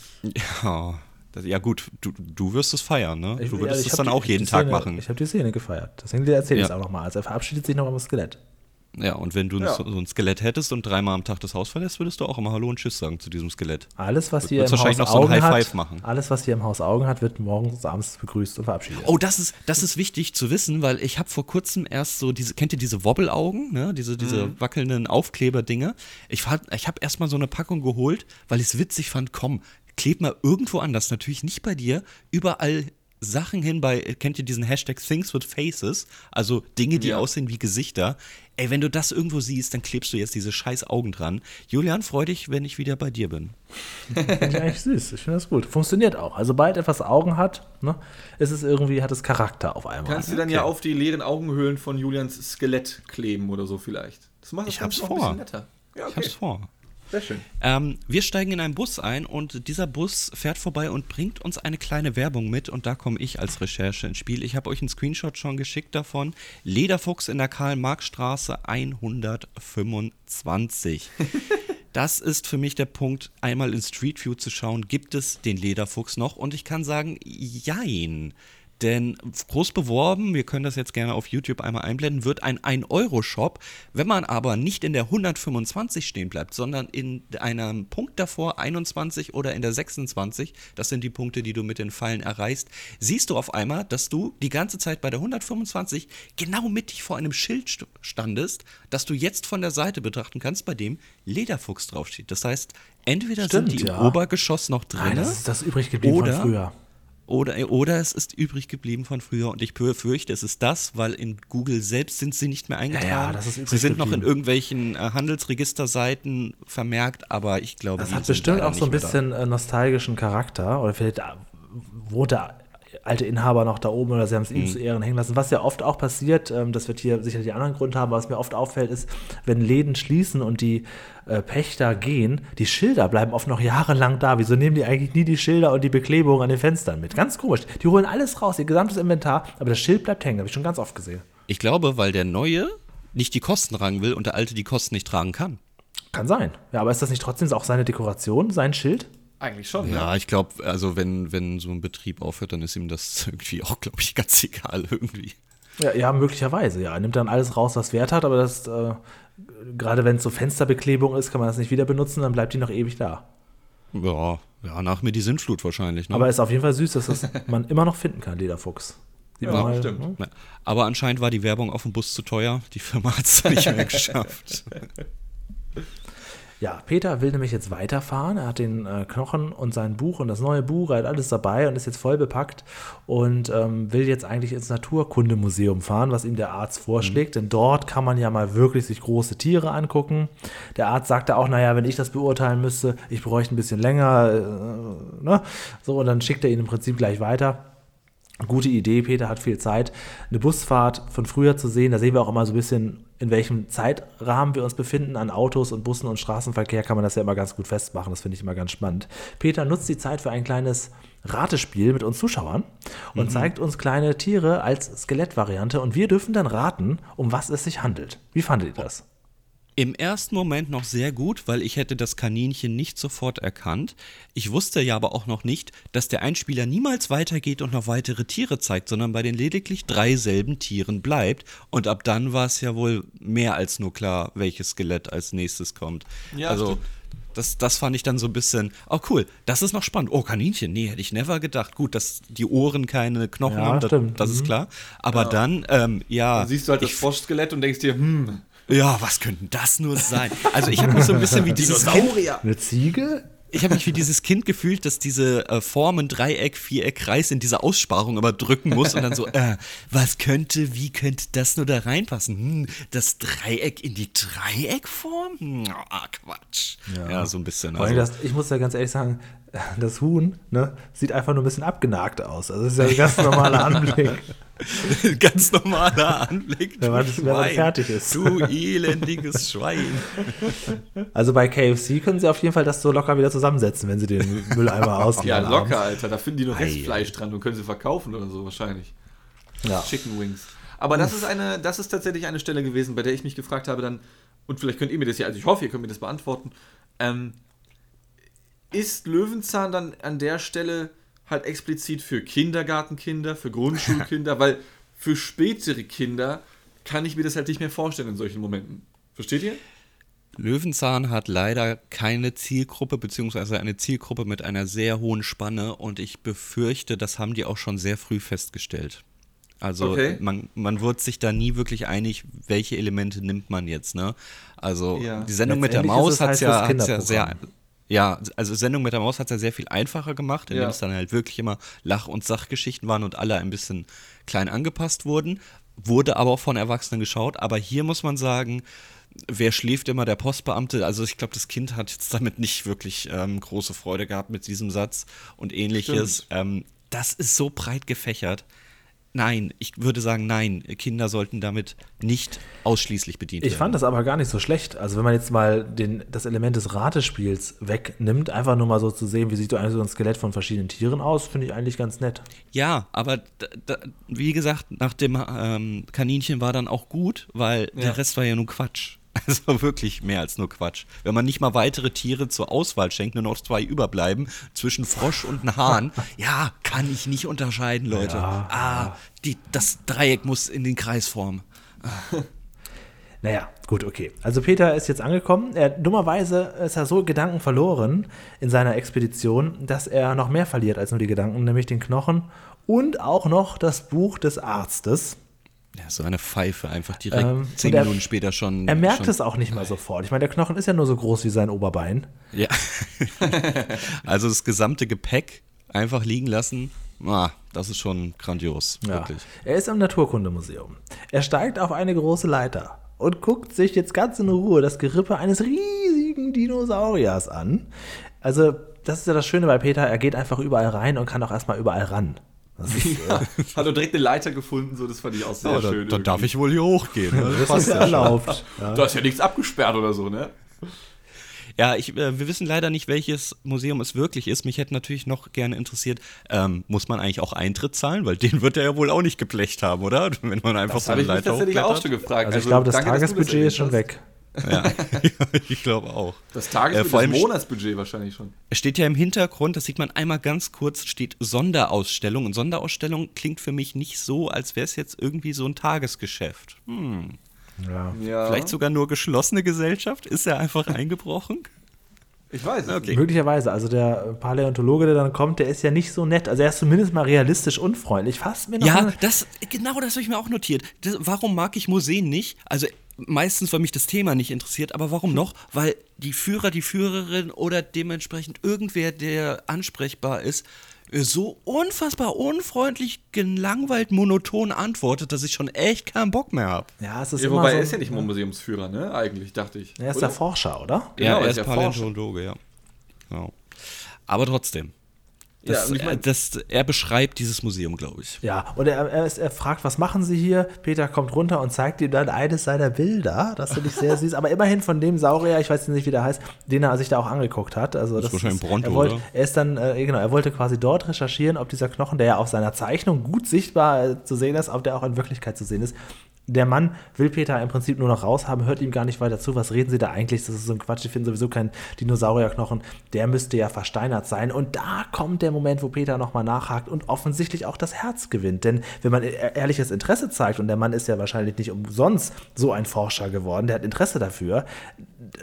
Ja, das, ja gut, du, du wirst es feiern, ne? Ich- du ja, würdest ich es dann die- auch jeden Szene, Tag machen. Ich habe die Szene gefeiert. Deswegen erzähle ich es Ja. auch noch mal. Also er verabschiedet sich noch beim Skelett. Ja, und wenn du Ja. so, so ein Skelett hättest und dreimal am Tag das Haus verlässt, würdest du auch immer Hallo und Tschüss sagen zu diesem Skelett. Alles, was hier im wahrscheinlich Haus noch so ein Augen High Five hat, machen. alles, was hier im Haus Augen hat, wird morgens und abends begrüßt und verabschiedet. Oh, das ist, das ist wichtig zu wissen, weil ich habe vor kurzem erst so diese, kennt ihr diese Wobbelaugen, ne? Diese, diese Mhm. wackelnden Aufkleberdinger. Ich, fand- ich habe erstmal so eine Packung geholt, weil ich es witzig fand, komm, kleb mal irgendwo anders, natürlich nicht bei dir, überall Sachen hin bei, kennt ihr diesen Hashtag Things with Faces, also Dinge, die Ja. aussehen wie Gesichter. Ey, wenn du das irgendwo siehst, dann klebst du jetzt diese scheiß Augen dran. Julian, freu dich, wenn ich wieder bei dir bin. Finde ich eigentlich süß. Ich finde das gut. Funktioniert auch. Also, sobald etwas Augen hat, ne, ist es irgendwie, hat es Charakter auf einmal. Kannst du dann ja auf die leeren Augenhöhlen von Julians Skelett kleben oder so vielleicht. Das macht das Ich hab's vor. bisschen netter. Ja, Ich okay. hab's vor. Sehr schön. Ähm, wir steigen in einen Bus ein und dieser Bus fährt vorbei und bringt uns eine kleine Werbung mit und da komme ich als Recherche ins Spiel. Ich habe euch einen Screenshot schon geschickt davon. Lederfuchs in der Karl-Marx-Straße 125. Das ist für mich der Punkt, einmal in Street View zu schauen, gibt es den Lederfuchs noch? Und ich kann sagen, jein. Denn groß beworben, wir können das jetzt gerne auf YouTube einmal einblenden, wird ein 1-Euro-Shop. Wenn man aber nicht in der 125 stehen bleibt, sondern in einem Punkt davor, 21 oder in der 26, das sind die Punkte, die du mit den Pfeilen erreichst, siehst du auf einmal, dass du die ganze Zeit bei der 125 genau mittig vor einem Schild st- standest, das du jetzt von der Seite betrachten kannst, bei dem Lederfuchs draufsteht. Das heißt, entweder Stimmt, sind die ja. im Obergeschoss noch drin. Nein, das ist das übrig geblieben Oder- von früher. Oder, oder es ist übrig geblieben von früher und ich befürchte, es ist das, weil in Google selbst sind sie nicht mehr eingetragen. Ja, ja, das ist sie sind noch in geblieben. irgendwelchen äh, Handelsregisterseiten vermerkt, aber ich glaube, Das hat bestimmt auch so ein mehr da. bisschen äh, nostalgischen Charakter. Oder vielleicht äh, wohnt der alte Inhaber noch da oben oder sie haben es Mhm. ihm zu Ehren hängen lassen. Was ja oft auch passiert, ähm, das wird hier sicherlich einen anderen Grund haben, was mir oft auffällt, ist, wenn Läden schließen und die äh, Pächter gehen, die Schilder bleiben oft noch jahrelang da. Wieso nehmen die eigentlich nie die Schilder und die Beklebung an den Fenstern mit? Ganz komisch. Die holen alles raus, ihr gesamtes Inventar, aber das Schild bleibt hängen. Habe ich schon ganz oft gesehen. Ich glaube, weil der Neue nicht die Kosten tragen will und der Alte die Kosten nicht tragen kann. Kann sein. Ja, aber ist das nicht trotzdem auch seine Dekoration, sein Schild? Eigentlich schon. ne? Ja, ich glaube, also wenn, wenn so ein Betrieb aufhört, dann ist ihm das irgendwie auch, glaube ich, ganz egal irgendwie. Ja, ja, möglicherweise, ja. Er nimmt dann alles raus, was Wert hat, aber das, äh, gerade wenn es so Fensterbeklebung ist, kann man das nicht wieder benutzen, dann bleibt die noch ewig da. Ja, ja, nach mir die Sintflut wahrscheinlich. Ne? Aber ist auf jeden Fall süß, dass das man immer noch finden kann, Lederfuchs. Ja, mal, stimmt. Ja, aber anscheinend war die Werbung auf dem Bus zu teuer. Die Firma hat es nicht mehr geschafft. Ja, Peter will nämlich jetzt weiterfahren. Er hat den äh, Knochen und sein Buch und das neue Buch, er hat alles dabei und ist jetzt voll bepackt und ähm, will jetzt eigentlich ins Naturkundemuseum fahren, was ihm der Arzt vorschlägt. Denn dort kann man ja mal wirklich sich große Tiere angucken. Der Arzt sagte auch, naja, wenn ich das beurteilen müsste, ich bräuchte ein bisschen länger. Äh, ne? So, und dann schickt er ihn im Prinzip gleich weiter. Gute Idee, Peter hat viel Zeit. Eine Busfahrt von früher zu sehen, da sehen wir auch immer so ein bisschen, in welchem Zeitrahmen wir uns befinden. An Autos und Bussen und Straßenverkehr kann man das ja immer ganz gut festmachen. Das finde ich immer ganz spannend. Peter nutzt die Zeit für ein kleines Ratespiel mit uns Zuschauern und zeigt uns kleine Tiere als Skelettvariante und wir dürfen dann raten, um was es sich handelt. Wie fandet ihr das? Im ersten Moment noch sehr gut, weil ich hätte das Kaninchen nicht sofort erkannt. Ich wusste ja aber auch noch nicht, dass der Einspieler niemals weitergeht und noch weitere Tiere zeigt, sondern bei den lediglich drei selben Tieren bleibt. Und ab dann war es ja wohl mehr als nur klar, welches Skelett als nächstes kommt. Ja, also stimmt. das, das fand ich dann so ein bisschen, oh cool, das ist noch spannend. Oh, Kaninchen, nee, hätte ich never gedacht. Gut, dass die Ohren keine Knochen Ja, haben, das, stimmt. das ist Mhm. klar. Aber dann, ähm, ja. Dann siehst du halt das Froschskelett und denkst dir, hm, ja, was könnte das nur sein? Also ich habe mich so ein bisschen wie dieses Kind, Eine Ziege? ich habe mich wie dieses Kind gefühlt, das diese äh, Formen Dreieck, Viereck, Kreis in dieser Aussparung aber drücken muss und dann so, äh, was könnte, wie könnte das nur da reinpassen? Hm, das Dreieck in die Dreieckform? Hm, ah, Quatsch. Ja. so ein bisschen. Also, das, ich muss ja ganz ehrlich sagen, das Huhn ne, sieht einfach nur ein bisschen abgenagt aus. Also das ist ja ein ganz normaler Anblick. ganz normaler Anblick. Wenn man- du wenn man fertig ist. Du elendiges Schwein. Also bei KFC können sie auf jeden Fall das so locker wieder zusammensetzen, wenn sie den Mülleimer ausleeren. ja, abends. locker, Alter. Da finden die noch Ei, Restfleisch dran und können sie verkaufen oder so wahrscheinlich. Ja. Chicken Wings. Aber das ist eine, das ist tatsächlich eine Stelle gewesen, bei der ich mich gefragt habe, dann, und vielleicht könnt ihr mir das ja, also ich hoffe, ihr könnt mir das beantworten. Ähm, ist Löwenzahn dann an der Stelle halt explizit für Kindergartenkinder, für Grundschulkinder, weil für spätere Kinder kann ich mir das halt nicht mehr vorstellen in solchen Momenten. Versteht ihr? Löwenzahn hat leider keine Zielgruppe, beziehungsweise eine Zielgruppe mit einer sehr hohen Spanne und ich befürchte, das haben die auch schon sehr früh festgestellt. Also Okay. man, man wird sich da nie wirklich einig, welche Elemente nimmt man jetzt, ne? Also Ja. die Sendung mit der Maus es hat halt ja, ja sehr. Ja, also Sendung mit der Maus hat ja sehr viel einfacher gemacht, indem Ja. es dann halt wirklich immer Lach- und Sachgeschichten waren und alle ein bisschen klein angepasst wurden. Wurde aber auch von Erwachsenen geschaut. Aber hier muss man sagen, wer schläft immer der Postbeamte? Also ich glaube, das Kind hat jetzt damit nicht wirklich ähm, große Freude gehabt mit diesem Satz und ähnliches. Ähm, das ist so breit gefächert. Nein, ich würde sagen, nein, Kinder sollten damit nicht ausschließlich bedient Ich werden. fand das aber gar nicht so schlecht. Also wenn man jetzt mal den, das Element des Ratespiels wegnimmt, einfach nur mal so zu sehen, wie sieht so ein Skelett von verschiedenen Tieren aus, finde ich eigentlich ganz nett. Ja, aber da, wie gesagt, nach dem ähm, Kaninchen war dann auch gut, weil Ja. der Rest war ja nur Quatsch. Also wirklich mehr als nur Quatsch. Wenn man nicht mal weitere Tiere zur Auswahl schenkt, nur noch zwei überbleiben, zwischen Frosch und einem Hahn, ja, kann ich nicht unterscheiden, Leute. Ja, ah, die, das Dreieck muss in den Kreis formen. Naja, gut, okay. Also Peter ist jetzt angekommen. Er, dummerweise ist er so Gedanken verloren in seiner Expedition, dass er noch mehr verliert als nur die Gedanken, nämlich den Knochen und auch noch das Buch des Arztes. Ja, so eine Pfeife, einfach direkt Ähm, zehn er- Minuten später schon. Er merkt schon, es auch nicht mal sofort. Ich meine, der Knochen ist ja nur so groß wie sein Oberbein. Ja. also das gesamte Gepäck einfach liegen lassen, ah, das ist schon grandios, Ja. wirklich. Er ist im Naturkundemuseum. Er steigt auf eine große Leiter und guckt sich jetzt ganz in Ruhe das Gerippe eines riesigen Dinosauriers an. Also, das ist ja das Schöne bei Peter, er geht einfach überall rein und kann auch erstmal überall ran. Das ist, Ja. Hat er direkt eine Leiter gefunden, so das fand ich auch sehr Ja, da, schön. dann darf irgendwie. ich wohl hier hochgehen. Ne? das ist ja erlaubt. Ja. Da ist ja nichts abgesperrt oder so, ne? Ja, ich, äh, wir wissen leider nicht, welches Museum es wirklich ist. Mich hätte natürlich noch gerne interessiert, ähm, muss man eigentlich auch Eintritt zahlen? Weil den wird er ja wohl auch nicht geblecht haben, oder? Wenn man einfach Das so eine ich mich Leiter tatsächlich auch schon gefragt. Also, ich glaube, das danke, Tagesbudget ist schon weg. Ja, ich glaube auch. Das Äh, Tagesbudget, vor allem das st- Monatsbudget wahrscheinlich schon. Es steht ja im Hintergrund, das sieht man einmal ganz kurz, steht Sonderausstellung. Und Sonderausstellung klingt für mich nicht so, als wäre es jetzt irgendwie so ein Tagesgeschäft. Hm. Ja. Ja. Vielleicht sogar nur geschlossene Gesellschaft? Ist er einfach eingebrochen? Ich weiß es Okay. nicht. Möglicherweise. Also der Paläontologe, der dann kommt, der ist ja nicht so nett. Also er ist zumindest mal realistisch unfreundlich. Fast mir noch Ja, das, genau das habe ich mir auch notiert. Das, warum mag ich Museen nicht? Also meistens, weil mich das Thema nicht interessiert, aber warum noch? Weil die Führer, die Führerin oder dementsprechend irgendwer, der ansprechbar ist, äh, so unfassbar unfreundlich, gelangweilt, monoton antwortet, dass ich schon echt keinen Bock mehr habe. ja, es ist Ja, immer wobei so, er ist ja nicht mal Museumsführer, ne? Eigentlich, dachte ich. Er ist Oder? der Forscher, oder? Genau, er ist ist ja Paläontologe, ja. Genau. Aber trotzdem. Ja, Das, und ich mein- das, er beschreibt dieses Museum, glaube ich. Ja, und er, er, ist, er fragt, was machen Sie hier? Peter kommt runter und zeigt ihm dann eines seiner Bilder. Das finde ich sehr süß. Aber immerhin von dem Saurier, ich weiß nicht, wie der heißt, den er sich da auch angeguckt hat. Also ist wahrscheinlich ein Bronto, er, wollte, er ist dann, äh, genau, er wollte quasi dort recherchieren, ob dieser Knochen, der ja auf seiner Zeichnung gut sichtbar äh, zu sehen ist, ob der auch in Wirklichkeit zu sehen ist. Der Mann will Peter im Prinzip nur noch raushaben, hört ihm gar nicht weiter zu. Was reden Sie da eigentlich? Das ist so ein Quatsch. Ich finde sowieso keinen Dinosaurierknochen. Der müsste ja versteinert sein. Und da kommt der Moment, wo Peter nochmal nachhakt und offensichtlich auch das Herz gewinnt. Denn wenn man e- ehrliches Interesse zeigt, und der Mann ist ja wahrscheinlich nicht umsonst so ein Forscher geworden, der hat Interesse dafür,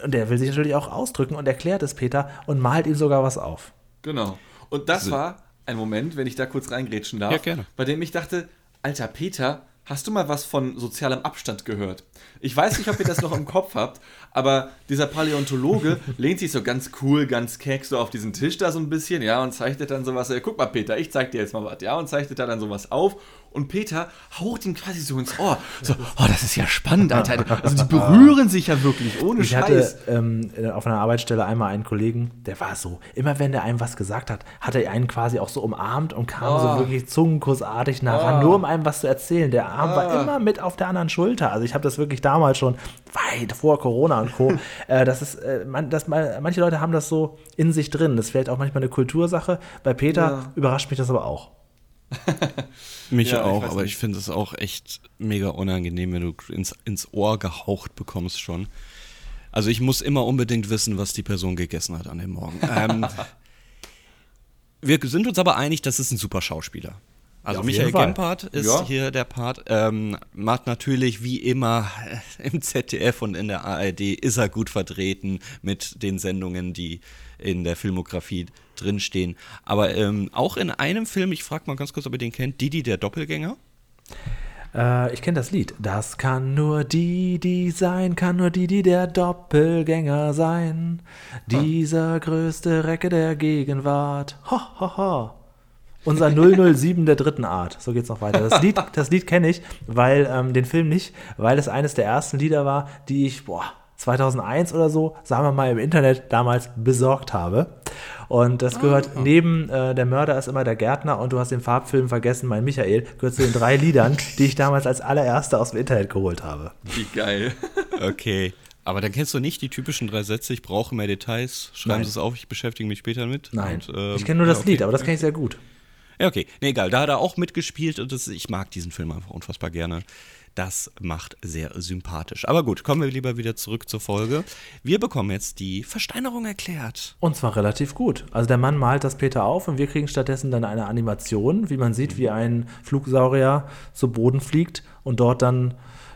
und der will sich natürlich auch ausdrücken und erklärt es Peter und malt ihm sogar was auf. Genau. Und das war ein Moment, wenn ich da kurz reingrätschen darf, Ja, gerne. bei dem ich dachte, alter Peter, hast du mal was von sozialem Abstand gehört? Ich weiß nicht, ob ihr das noch im Kopf habt, aber dieser Paläontologe lehnt sich so ganz cool, ganz keck so auf diesen Tisch da so ein bisschen, ja, und zeichnet dann sowas, guck mal Peter, ich zeig dir jetzt mal was, ja, und zeichnet da dann sowas auf und Peter haut ihm quasi so ins Ohr, so, oh, das ist ja spannend, Alter, also die berühren sich ja wirklich, ohne Ich Scheiß. hatte ähm, auf einer Arbeitsstelle einmal einen Kollegen, der war so, immer wenn der einem was gesagt hat, hat er einen quasi auch so umarmt und kam Oh. so wirklich zungenkussartig nah ran, Oh. nur um einem was zu erzählen. Der Arm war Ah. immer mit auf der anderen Schulter. Also ich habe das wirklich damals schon, weit vor Corona und Co., äh, das ist, äh, man, das, manche Leute haben das so in sich drin. Das ist vielleicht auch manchmal eine Kultursache. Bei Peter Ja. überrascht mich das aber auch. Mich Ja, ich auch, weiß aber nicht. ich finde es auch echt mega unangenehm, wenn du ins, ins Ohr gehaucht bekommst schon. Also ich muss immer unbedingt wissen, was die Person gegessen hat an dem Morgen. Ähm, wir sind uns aber einig, das ist ein super Schauspieler. Also auf Michael. Gempard ist Ja. hier der Part. Ähm, macht natürlich wie immer im ZDF und in der ARD ist er gut vertreten mit den Sendungen, die in der Filmografie drinstehen. Aber ähm, auch in einem Film, ich frage mal ganz kurz, ob ihr den kennt, Didi der Doppelgänger. Äh, ich kenne das Lied. Das kann nur Didi sein, kann nur Didi der Doppelgänger sein. Dieser größte Recke der Gegenwart. Ho, ho, ho. Unser 007 der dritten Art. So geht's noch weiter. Das Lied, das Lied kenne ich, weil ähm, den Film nicht, weil es eines der ersten Lieder war, die ich boah, 2001 oder so, sagen wir mal im Internet damals besorgt habe. Und das gehört neben äh, Der Mörder ist immer der Gärtner und du hast den Farbfilm vergessen, mein Michael, gehört zu den drei Liedern, die ich damals als allererste aus dem Internet geholt habe. Wie geil. Okay. Aber dann kennst du nicht die typischen drei Sätze, ich brauche mehr Details, schreiben Nein. Sie es auf, ich beschäftige mich später mit. Nein, Und, ähm, ich kenne nur das ja, okay. Lied, aber das kenne ich sehr gut. Ja, okay. Nee, egal. Da hat er auch mitgespielt und das, ich mag diesen Film einfach unfassbar gerne. Das macht sehr sympathisch. Aber gut, kommen wir lieber wieder zurück zur Folge. Wir bekommen jetzt die Versteinerung erklärt. Und zwar relativ gut. Also der Mann malt das Peter auf und wir kriegen stattdessen dann eine Animation, wie man sieht, wie ein Flugsaurier zu Boden fliegt und dort dann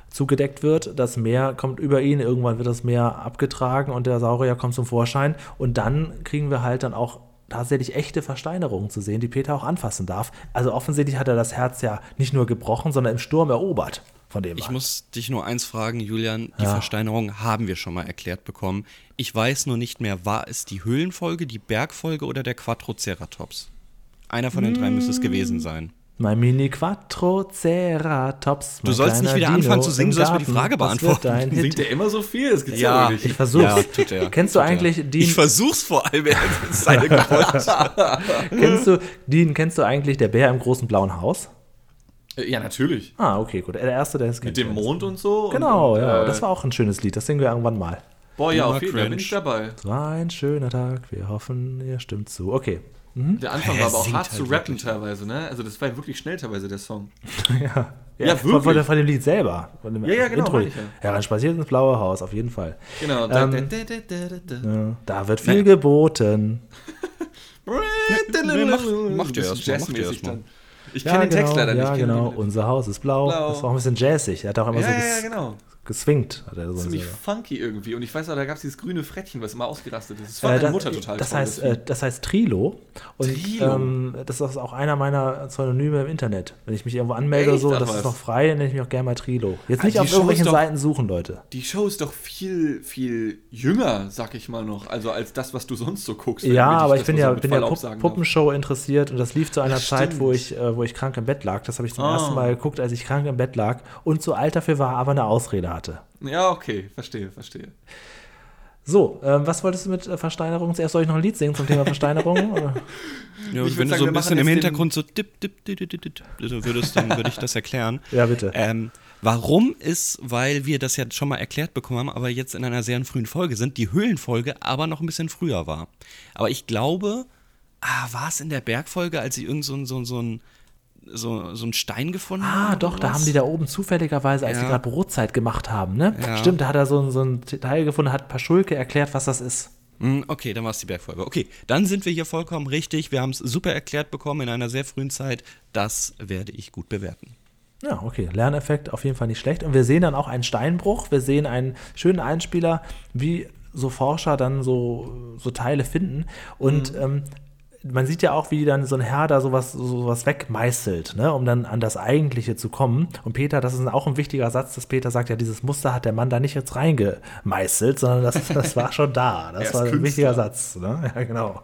zugedeckt wird. Das Meer kommt über ihn, irgendwann wird das Meer abgetragen und der Saurier kommt zum Vorschein. Und dann kriegen wir halt dann auch tatsächlich echte Versteinerungen zu sehen, die Peter auch anfassen darf. Also offensichtlich hat er das Herz ja nicht nur gebrochen, sondern im Sturm erobert von dem Ich Mann. muss dich nur eins fragen, Julian. Die Ja. Versteinerung haben wir schon mal erklärt bekommen. Ich weiß nur nicht mehr, war es die Höhlenfolge, die Bergfolge oder der Quattroceratops? Einer von den drei müsste es gewesen sein. Mein Mini Quattroceratops. Du sollst nicht wieder anfangen zu Dino singen, du sollst mir die. Frage beantworten. Singt der immer so viel? Das gibt's Ja, ja, nicht. Ich versuch's. Ja, tut er. Kennst du Tut er. eigentlich Dean, Ich versuch's vor allem, er ist seine kennst du, Dean, kennst du eigentlich der Bär im großen blauen Haus? Äh, Ja, natürlich. Ah, okay, gut. Der erste, der es Mit kennt. dem Mond und so. Genau, und, ja. äh, das war auch ein schönes Lied. Das singen wir irgendwann mal. Boah, ja, auf jeden Fall bin ich dabei. Es war ein schöner Tag. Wir hoffen, ihr stimmt zu. Okay. Der Anfang war aber auch hart halt zu rappen wirklich. teilweise, ne? Also das war wirklich schnell teilweise, der Song. ja. Ja, von, von, wirklich. von dem Lied selber. Von dem Ja, ja, genau, Intro. ja. Heranspaziert ins blaue Haus, auf jeden Fall. Genau. Ähm, Da- da- da- da- da- da. Ja, da wird viel geboten. nee, mach- macht ihr Bisschen erst mal, macht ihr jazzmäßig Ich Ja, kenne den Text genau, leider ja, nicht. kenn genau. Unser Haus ist blau. Blau. Das war auch ein bisschen jazzig. Er hat auch immer Ja, so ja, ja, genau. Geswingt. Hat er so Ziemlich so. funky irgendwie. Und ich weiß auch, da gab es dieses grüne Frettchen, was immer ausgerastet ist. Das war Äh, das, Mutter total das toll, heißt, Film. äh, das heißt Trilo. Und Trilo. Ähm, das ist auch einer meiner Pseudonyme im Internet. Wenn ich mich irgendwo anmelde oder Echt? so, das ist noch frei, dann nenne ich mich auch gerne mal Trilo. Jetzt Ah, nicht die auf irgendwelchen doch- Seiten suchen, Leute. Die Show ist doch viel, viel jünger, sag ich mal noch. Also als das, was du sonst so guckst. Ja, aber ich das bin ja, bin ja Pupp sagen darf. Puppenshow interessiert und das lief zu einer Ach, Zeit, wo ich, äh, wo ich krank im Bett lag. Das habe ich zum Ah. ersten Mal geguckt, als ich krank im Bett lag und zu alt dafür war, aber eine Ausrede hatte. Ja, okay, verstehe, verstehe. So, ähm, was wolltest du mit äh, Versteinerung? Zuerst soll ich noch ein Lied singen zum Thema Versteinerung? oder? Ja, Ich wenn du sagen, so wir ein bisschen im Hintergrund so dip, dip, dip, dip, dip, dip, würdest, dann würde ich das erklären. Ja, bitte. Ähm, warum ist, weil wir das ja schon mal erklärt bekommen haben, aber jetzt in einer sehr frühen Folge sind, die Höhlenfolge aber noch ein bisschen früher war. Aber ich glaube, ah, war es in der Bergfolge, als sie irgend so, so, ein- so, ein, so, so einen Stein gefunden? Ah, doch, da was? haben die da oben zufälligerweise, als Ja. sie gerade Brotzeit gemacht haben, ne? Ja. Stimmt, da hat er so, so ein Teil gefunden, hat Paschulke erklärt, was das ist. Hm, Okay, dann war es die Bergfolge. Okay, dann sind wir hier vollkommen richtig. Wir haben es super erklärt bekommen in einer sehr frühen Zeit. Das werde ich gut bewerten. Ja, okay. Lerneffekt auf jeden Fall nicht schlecht. Und wir sehen dann auch einen Steinbruch. Wir sehen einen schönen Einspieler, wie so Forscher dann so, so Teile finden. Und ähm, man sieht ja auch, wie dann so ein Herr da sowas, sowas wegmeißelt, ne, um dann an das Eigentliche zu kommen. Und Peter, das ist auch ein wichtiger Satz, dass Peter sagt, ja, dieses Muster hat der Mann da nicht jetzt reingemeißelt, sondern das, das war schon da. Das war ein Künstler. wichtiger Satz. Ne? Ja, genau.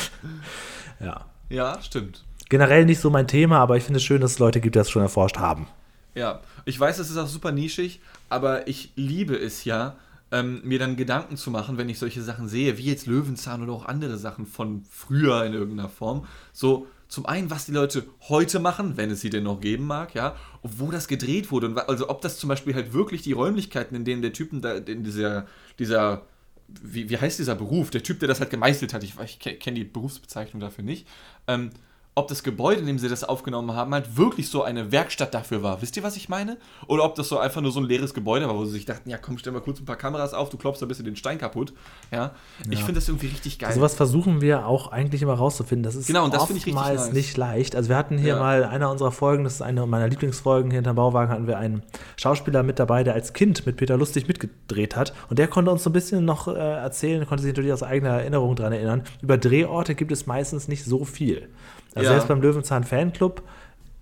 ja. Ja, stimmt. Generell nicht so mein Thema, aber ich finde es schön, dass es Leute gibt, die das schon erforscht haben. Ja, ich weiß, es ist auch super nischig, aber ich liebe es ja, ähm, mir dann Gedanken zu machen, wenn ich solche Sachen sehe, wie jetzt Löwenzahn oder auch andere Sachen von früher in irgendeiner Form. So, zum einen, was die Leute heute machen, wenn es sie denn noch geben mag, ja, und wo das gedreht wurde. Und also ob das zum Beispiel halt wirklich die Räumlichkeiten, in denen der Typen da, in dieser, dieser, wie, wie heißt dieser Beruf? Der Typ, der das halt gemeißelt hat, ich, ich kenne die Berufsbezeichnung dafür nicht. Ähm, ob das Gebäude, in dem sie das aufgenommen haben, halt wirklich so eine Werkstatt dafür war. Wisst ihr, was ich meine? Oder ob das so einfach nur so ein leeres Gebäude war, wo sie sich dachten, ja komm, stell mal kurz ein paar Kameras auf, du klopfst ein bisschen den Stein kaputt. Ja, ich finde das irgendwie richtig geil. Sowas versuchen wir auch eigentlich immer rauszufinden. Das ist Genau, und das finde ich richtig oftmals nice. nicht leicht. Also wir hatten hier Ja. mal einer unserer Folgen, das ist eine meiner Lieblingsfolgen hier hinterm Bauwagen, hatten wir einen Schauspieler mit dabei, der als Kind mit Peter Lustig mitgedreht hat. Und der konnte uns so ein bisschen noch äh, erzählen, konnte sich natürlich aus eigener Erinnerung daran erinnern. Über Drehorte gibt es meistens nicht so viel. Also Ja. selbst beim Löwenzahn Fanclub,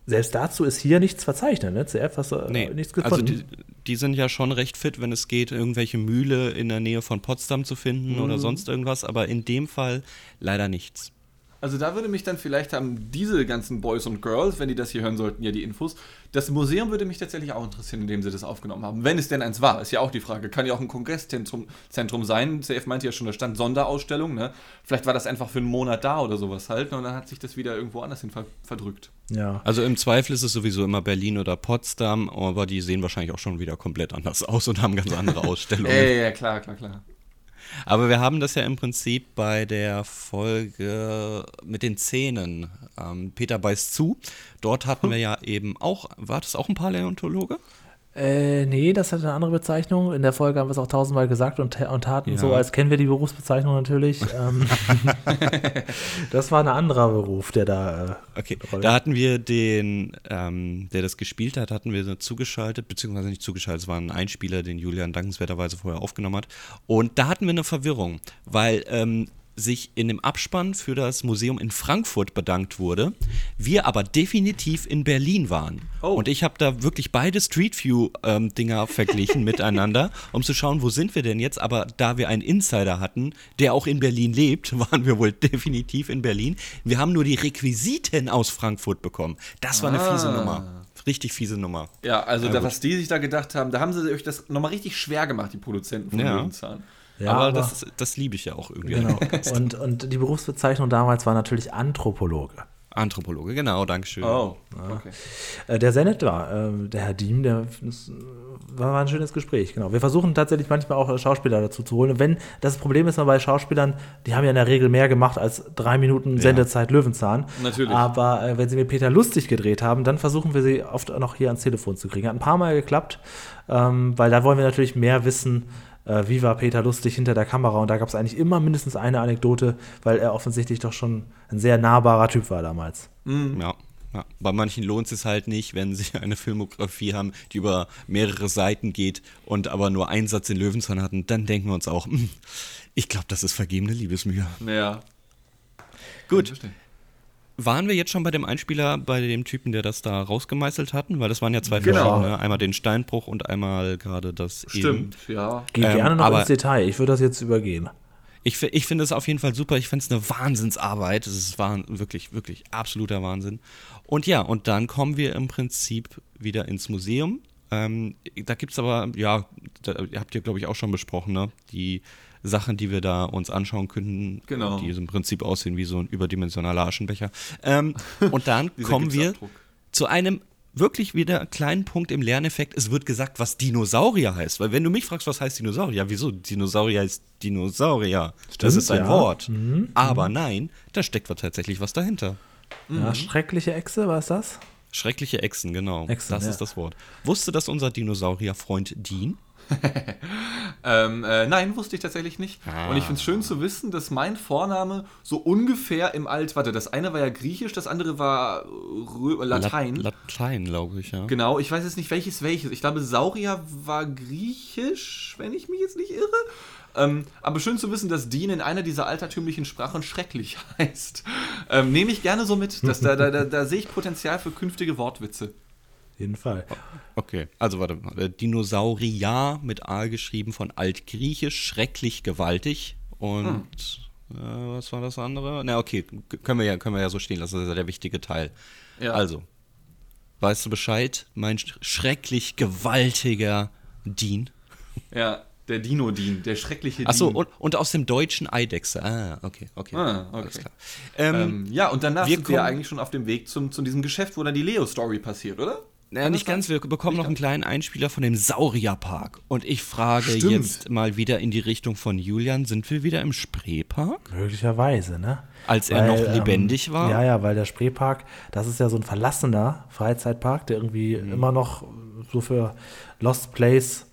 selbst dazu ist hier nichts verzeichnet. Ne? CF hast du äh, Nee, nichts also gefunden. die, die sind ja schon recht fit, wenn es geht, irgendwelche Mühle in der Nähe von Potsdam zu finden Mhm. oder sonst irgendwas, aber in dem Fall leider nichts. Also da würde mich dann vielleicht haben diese ganzen Boys und Girls, wenn die das hier hören sollten, ja die Infos. Das Museum würde mich tatsächlich auch interessieren, in dem sie das aufgenommen haben. Wenn es denn eins war, ist ja auch die Frage. Kann ja auch ein Kongresszentrum Zentrum sein. CF meinte ja schon, da stand Sonderausstellung. Ne? Vielleicht war das einfach für einen Monat da oder sowas halt. Und dann hat sich das wieder irgendwo anders hin ver verdrückt. ja. Also im Zweifel ist es sowieso immer Berlin oder Potsdam, aber die sehen wahrscheinlich auch schon wieder komplett anders aus und haben ganz andere Ausstellungen. Ja, ja, klar, klar, klar. Aber wir haben das ja im Prinzip bei der Folge mit den Zähnen. Ähm, Peter beißt zu. Dort hatten wir ja eben auch, war das auch ein Paläontologe? Äh, nee, das hat eine andere Bezeichnung. In der Folge haben wir es auch tausendmal gesagt und, und taten Ja. so, als kennen wir die Berufsbezeichnung natürlich. ähm, das war ein anderer Beruf, der da. Äh, Okay, Rolle. da hatten wir den, ähm, der das gespielt hat, hatten wir so zugeschaltet, beziehungsweise nicht zugeschaltet, es war ein Einspieler, den Julian dankenswerterweise vorher aufgenommen hat. Und da hatten wir eine Verwirrung, weil ähm, sich in dem Abspann für das Museum in Frankfurt bedankt wurde, wir aber definitiv in Berlin waren. Oh. Und ich habe da wirklich beide Street View-Dinger verglichen miteinander, um zu schauen, wo sind wir denn jetzt. Aber da wir einen Insider hatten, der auch in Berlin lebt, waren wir wohl definitiv in Berlin. Wir haben nur die Requisiten aus Frankfurt bekommen. Das war eine fiese Ah. Nummer. Richtig fiese Nummer. Ja, also da, was die sich da gedacht haben, da haben sie euch das nochmal richtig schwer gemacht, die Produzenten von Ja. Löwenzahn. Ja, aber, das, das liebe ich ja auch irgendwie. Genau. Und, und die Berufsbezeichnung damals war natürlich Anthropologe. Anthropologe, genau, Dankeschön. Oh, okay. Äh, der sehr nett war, äh, der Herr Diem, der das, äh, war, ein schönes Gespräch, genau. Wir versuchen tatsächlich manchmal auch Schauspieler dazu zu holen. Und wenn das Problem ist, mal bei Schauspielern, die haben ja in der Regel mehr gemacht als drei Minuten Sendezeit Löwenzahn. Natürlich. Aber äh, wenn sie mit Peter Lustig gedreht haben, dann versuchen wir sie oft noch hier ans Telefon zu kriegen. Hat ein paar Mal geklappt, ähm, weil da wollen wir natürlich mehr wissen. Äh, wie war Peter Lustig hinter der Kamera? Und da gab es eigentlich immer mindestens eine Anekdote, weil er offensichtlich doch schon ein sehr nahbarer Typ war damals. Ja, ja. Bei manchen lohnt es halt nicht, wenn sie eine Filmografie haben, die über mehrere Seiten geht und aber nur einen Satz in Löwenzahn hatten, dann denken wir uns auch, hm, ich glaube, das ist vergebene Liebesmühe. Ja. Gut, Verstehe. Waren wir jetzt schon bei dem Einspieler, bei dem Typen, der das da rausgemeißelt hatten? Weil das waren ja zwei Genau. verschiedene. Einmal den Steinbruch und einmal gerade das eben. Stimmt, ja. Geh Ähm, gerne noch aber- ins Detail. Ich würde das jetzt übergehen. Ich, ich finde es auf jeden Fall super. Ich finde es eine Wahnsinnsarbeit. Es ist wahn, wirklich, wirklich absoluter Wahnsinn. Und ja, und dann kommen wir im Prinzip wieder ins Museum. Ähm, da gibt es aber, ja, da, habt ihr, glaube ich, auch schon besprochen, ne? Die Sachen, die wir da uns anschauen könnten, Genau. die im Prinzip aussehen wie so ein überdimensionaler Aschenbecher. Ähm, und dann kommen wir zu einem wirklich wieder kleinen Punkt im Lerneffekt. Es wird gesagt, was Dinosaurier heißt. Weil wenn du mich fragst, was heißt Dinosaurier? Ja, wieso? Dinosaurier ist Dinosaurier. das Stimmt, ist ein ja. Wort. Mhm, Aber nein, da steckt tatsächlich was dahinter. Ja, schreckliche Echse, war es das? Schreckliche Echsen, genau. Echsen, das ja. ist das Wort. Wusste das unser Dinosaurierfreund Dean? Ähm, äh, nein, wusste ich tatsächlich nicht. Ah. Und ich finde es schön zu wissen, dass mein Vorname so ungefähr im Alt, warte, das eine war ja Griechisch, das andere war Rö Latein. Lat Latein, glaube ich, ja. Genau, ich weiß jetzt nicht welches welches. Ich glaube, Saurier war griechisch, wenn ich mich jetzt nicht irre. Ähm, aber schön zu wissen, dass Dean in einer dieser altertümlichen Sprachen schrecklich heißt. Ähm, Nehme ich gerne so mit. Dass da, da, da, da sehe ich Potenzial für künftige Wortwitze. Jeden Fall. Okay, also warte mal. Dinosaurier mit A geschrieben von Altgriechisch, schrecklich gewaltig. Und äh, was war das andere? Na, okay, können wir ja, können wir ja so stehen lassen. Das ist ja der wichtige Teil. Ja. Also, weißt du Bescheid? Mein sch- schrecklich gewaltiger Dean. Ja, der Dino-Dean, der schreckliche Dean. Achso, und, und aus dem deutschen Eidechse. Ah, okay, okay. Ah, okay. Alles klar. Ähm, Ähm, ja, und danach wir sind wir eigentlich schon auf dem Weg zum, zu diesem Geschäft, wo dann die Leo-Story passiert, oder? Naja, nicht ganz. Wir bekommen noch einen kleinen Einspieler von dem Saurierpark. Und ich frage Stimmt. jetzt mal wieder in die Richtung von Julian. Sind wir wieder im Spreepark? Möglicherweise, ne? Als er noch lebendig war? Ja, ja, weil der Spreepark, das ist ja so ein verlassener Freizeitpark, der irgendwie Mhm. immer noch so für Lost Place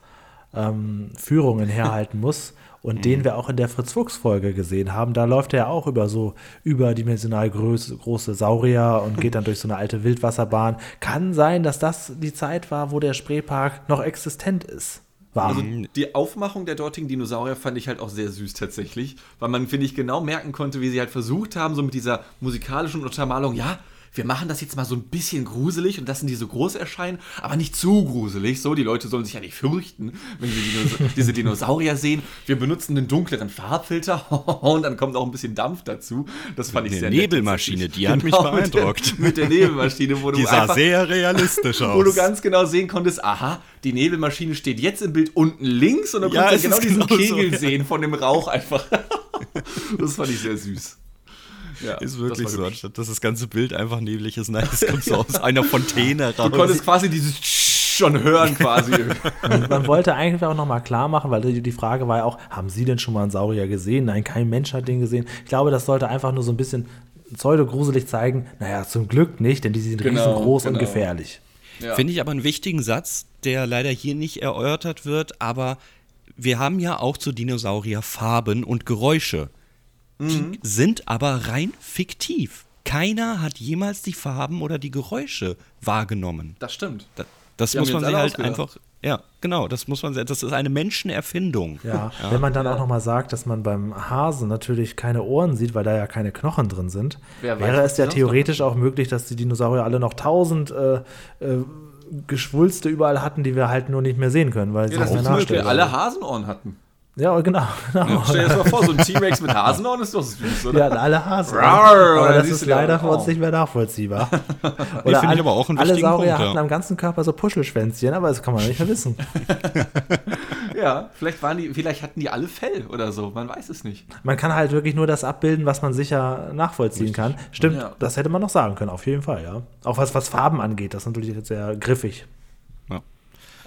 ähm, Führungen herhalten muss. Und Mhm. den wir auch in der Fritz-Fuchs-Folge gesehen haben. Da läuft er ja auch über so überdimensional große, große Saurier und geht dann durch so eine alte Wildwasserbahn. Kann sein, dass das die Zeit war, wo der Spreepark noch existent ist. War. Also die Aufmachung der dortigen Dinosaurier fand ich halt auch sehr süß tatsächlich, weil man, finde ich, genau merken konnte, wie sie halt versucht haben, so mit dieser musikalischen Untermalung, ja, wir machen das jetzt mal so ein bisschen gruselig und lassen die so groß erscheinen, aber nicht zu gruselig. So, die Leute sollen sich ja nicht fürchten, wenn sie Dinos diese Dinosaurier sehen. Wir benutzen einen dunkleren Farbfilter und dann kommt auch ein bisschen Dampf dazu. Das fand ich Eine sehr nett Nebelmaschine, tatsächlich. die hat mich beeindruckt. Mit der, mit der Nebelmaschine, wo du Die sah einfach, sehr realistisch aus. wo du ganz genau sehen konntest, aha, die Nebelmaschine steht jetzt im Bild unten links und dann Ja, konntest du genau diesen genau so, Kegel ja. sehen von dem Rauch einfach. das fand ich sehr süß. Ja, ist das wirklich so, anstatt dass das ganze Bild einfach neblig ist. Nein, es kommt so aus einer Fontäne raus. Du konntest quasi dieses schon hören quasi. Und man wollte eigentlich auch nochmal klar machen, weil die die Frage war ja auch, haben Sie denn schon mal einen Saurier gesehen? Nein, kein Mensch hat den gesehen. Ich glaube, das sollte einfach nur so ein bisschen pseudo-gruselig zeigen. Naja, zum Glück nicht, denn die sind Genau, riesengroß und genau. gefährlich. Ja. Finde ich aber einen wichtigen Satz, der leider hier nicht erörtert wird, aber wir haben ja auch zu Dinosaurier Farben und Geräusche. Die sind aber rein fiktiv. Keiner hat jemals die Farben oder die Geräusche wahrgenommen. Das stimmt. Da- Das Die muss man sich halt ausgedacht. einfach. Ja, genau, das muss man. Das ist eine Menschenerfindung. Ja, wenn man dann auch nochmal sagt, dass man beim Hasen natürlich keine Ohren sieht, weil da ja keine Knochen drin sind, Wer weiß, wäre es ja theoretisch auch möglich, dass die Dinosaurier alle noch tausend äh, äh, Geschwulste überall hatten, die wir halt nur nicht mehr sehen können, weil sie Ja, das nicht mehr möglich. Alle. Hasenohren hatten. Ja, genau. genau. Stell dir das mal vor, so ein T-Rex mit Hasenohren ist doch süß, oder? Die hatten alle Hasen. Rar, aber da das ist ja leider für uns nicht mehr nachvollziehbar. ich alle- aber auch einen Alle Saurier Punkt, ja. hatten am ganzen Körper so Puschelschwänzchen, aber das kann man nicht mehr wissen. Ja, vielleicht, waren die, vielleicht hatten die alle Fell oder so, man weiß es nicht. Man kann halt wirklich nur das abbilden, was man sicher nachvollziehen kann. Stimmt, Ja. das hätte man noch sagen können, auf jeden Fall, ja. Auch was, was Farben angeht, das ist natürlich jetzt sehr griffig.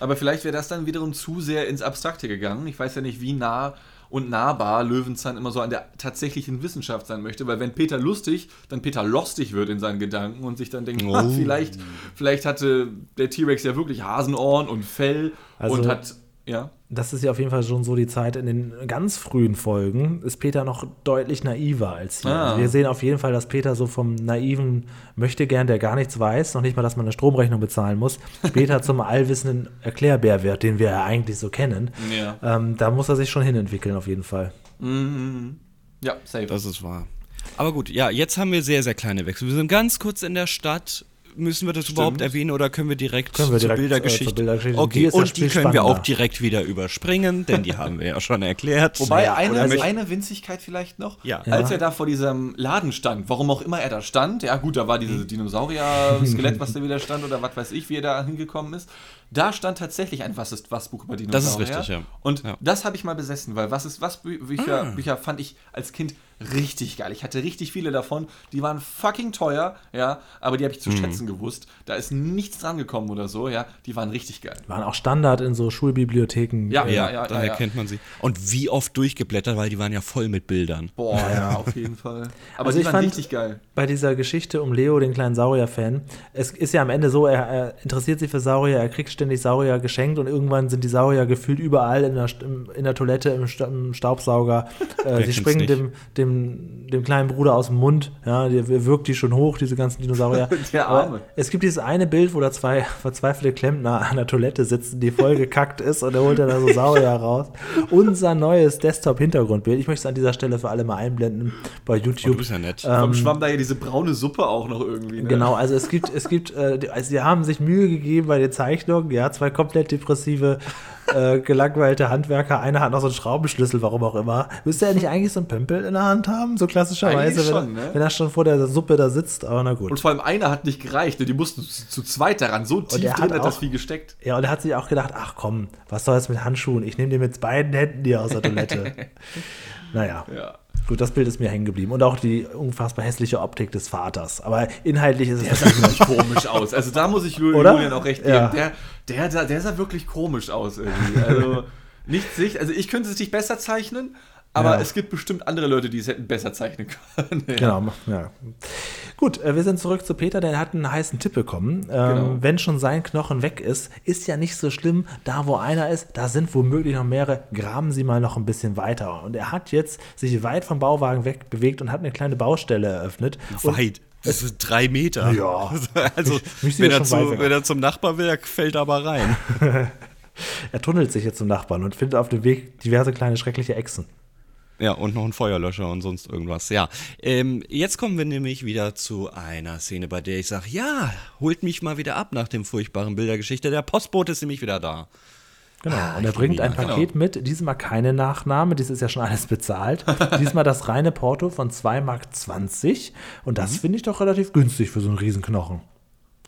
Aber vielleicht wäre das dann wiederum zu sehr ins Abstrakte gegangen. Ich weiß ja nicht, wie nah und nahbar Löwenzahn immer so an der tatsächlichen Wissenschaft sein möchte, weil wenn Peter lustig, dann Peter lostig wird in seinen Gedanken und sich dann denkt, Oh. ah, vielleicht, vielleicht hatte der T-Rex ja wirklich Hasenohren und Fell Also- und hat, ja. Das ist ja auf jeden Fall schon so die Zeit. In den ganz frühen Folgen ist Peter noch deutlich naiver als hier. Ah. Also wir sehen auf jeden Fall, dass Peter so vom naiven Möchtegern, der gar nichts weiß, noch nicht mal, dass man eine Stromrechnung bezahlen muss, später zum allwissenden Erklärbär wird, den wir ja eigentlich so kennen. Ja. Ähm, da muss er sich schon hinentwickeln, auf jeden Fall. Mhm. Ja, safe. Das ist wahr. Aber gut, ja, jetzt haben wir sehr, sehr kleine Wechsel. Wir sind ganz kurz in der Stadt. Müssen wir das überhaupt erwähnen oder können wir direkt, Können wir zur, direkt, äh, Bildergeschichte? zur Bildergeschichte. Okay, Die ist ja und die können wir auch spannender. direkt wieder überspringen, denn die haben wir ja schon erklärt. Wobei Ja, eine, möcht- eine Winzigkeit vielleicht noch. Ja. Als er da vor diesem Laden stand, warum auch immer er da stand, ja gut, da war dieses Mhm. Dinosaurier-Skelett, was da wieder stand oder was weiß ich, wie er da hingekommen ist. Da stand tatsächlich ein Was ist was Buch über Dinosaurier. Das ist richtig, ja. Und Ja. das habe ich mal besessen, weil Was ist was Bü Bücher, Ah. Bücher fand ich als Kind richtig geil. Ich hatte richtig viele davon. Die waren fucking teuer, ja, aber die habe ich zu Mhm. schätzen gewusst. Da ist nichts dran gekommen oder so, ja. Die waren richtig geil. Waren auch Standard in so Schulbibliotheken. Ja, ja, Ja, ja, daher ja. kennt man sie. Und wie oft durchgeblättert, weil die waren ja voll mit Bildern. Boah, ja, auf jeden Fall. Aber Also die ich waren fand- richtig geil. bei dieser Geschichte um Leo, den kleinen Saurier-Fan, es ist ja am Ende so, er, er interessiert sich für Saurier, er kriegt ständig Saurier geschenkt und irgendwann sind die Saurier gefühlt überall in der, in der Toilette, im, im Staubsauger. Äh, sie springen nicht? dem, dem, dem kleinen Bruder aus dem Mund, ja, der wirkt die schon hoch, diese ganzen Dinosaurier. Der Aber Arme. Es gibt dieses eine Bild, wo da zwei verzweifelte Klempner an der Toilette sitzen, die voll gekackt ist und er holt dann da so Saurier raus. Unser neues Desktop-Hintergrundbild. Ich möchte es an dieser Stelle für alle mal einblenden bei Oh, du YouTube. bist ja nett. Warum schwamm da ja diese braune Suppe auch noch irgendwie? Ne? Genau, also es gibt, es gibt, äh, die- also sie haben sich Mühe gegeben bei den Zeichnungen, ja, zwei komplett depressive, äh, gelangweilte Handwerker. Einer hat noch so einen Schraubenschlüssel, warum auch immer. Müsste er nicht eigentlich so einen Pömpel in der Hand haben? So klassischerweise, wenn, schon, er, ne? wenn er schon vor der Suppe da sitzt, aber na gut. Und vor allem einer hat nicht gereicht, ne? die mussten zu, zu zweit daran. So tief drin hat hat das auch- Vieh gesteckt. Ja, und er hat sich auch gedacht, ach komm, was soll jetzt mit Handschuhen? Ich nehme den mit beiden Händen hier aus der Toilette. naja. Ja. Gut, das Bild ist mir hängen geblieben. Und auch die unfassbar hässliche Optik des Vaters. Aber inhaltlich ist es Der sah komisch aus. Also da muss ich Jul- Oder? Julian auch recht geben. Ja. Der, der, sah- der sah wirklich komisch aus irgendwie. Also nicht sich, also ich könnte es nicht besser zeichnen, aber Ja. es gibt bestimmt andere Leute, die es hätten besser zeichnen können. Ja. Genau, ja. Gut, äh, wir sind zurück zu Peter, der hat einen heißen Tipp bekommen. Ähm, Genau. Wenn schon sein Knochen weg ist, ist ja nicht so schlimm. Da, wo einer ist, da sind womöglich noch mehrere. Graben Sie mal noch ein bisschen weiter. Und er hat jetzt sich weit vom Bauwagen weg bewegt und hat eine kleine Baustelle eröffnet. Weit. Das sind drei Meter. Ja. Also, Mich- wenn, er zu, wenn er zum Nachbar will, er fällt aber rein. er tunnelt sich jetzt zum Nachbarn und findet auf dem Weg diverse kleine schreckliche Echsen. Ja, und noch ein Feuerlöscher und sonst irgendwas. Ja, ähm, jetzt kommen wir nämlich wieder zu einer Szene, bei der ich sage, ja, holt mich mal wieder ab nach dem furchtbaren Bildergeschichte. Der Postbote ist nämlich wieder da. Genau. und er bringt ein Paket mit. Diesmal keine Nachname, dies ist ja schon alles bezahlt. Diesmal das reine Porto von 2,20 Mark. Und das finde ich doch relativ günstig für so einen Riesenknochen.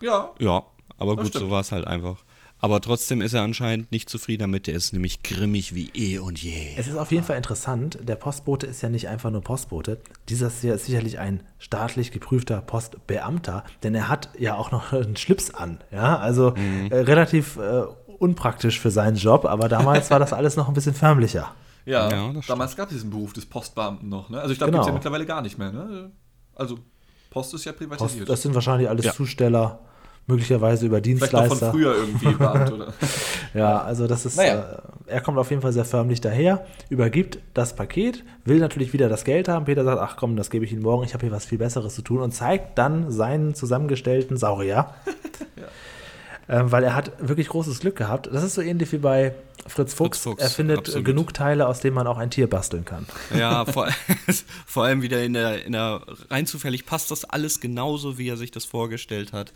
ja. Ja, aber gut, stimmt. so war es halt einfach. Aber trotzdem ist er anscheinend nicht zufrieden damit. Der ist nämlich grimmig wie eh und je. Es ist auf jeden Fall interessant, der Postbote ist ja nicht einfach nur Postbote. Dieser ist ja sicherlich ein staatlich geprüfter Postbeamter, denn er hat ja auch noch einen Schlips an. Ja, also äh, relativ äh, unpraktisch für seinen Job, aber damals war das alles noch ein bisschen förmlicher. Ja, Ja, damals gab es diesen Beruf des Postbeamten noch. Ne? Also ich glaube, Genau. gibt es ja mittlerweile gar nicht mehr. Ne? Also Post ist ja Post, privatisiert. das sind wahrscheinlich alles Ja. Zusteller, möglicherweise über Vielleicht noch Dienstleister. von früher irgendwie Beamt, oder? Ja, also das ist, Naja. äh, er kommt auf jeden Fall sehr förmlich daher, übergibt das Paket, will natürlich wieder das Geld haben. Peter sagt, ach komm, das gebe ich Ihnen morgen, ich habe hier was viel Besseres zu tun und zeigt dann seinen zusammengestellten Saurier. Ähm, weil er hat wirklich großes Glück gehabt. Das ist so ähnlich wie bei Fritz Fuchs. Fritz Fuchs, er findet absolut. genug Teile, aus denen man auch ein Tier basteln kann. Ja, vor, vor allem wieder in der, in der rein zufällig passt das alles genauso, wie er sich das vorgestellt hat.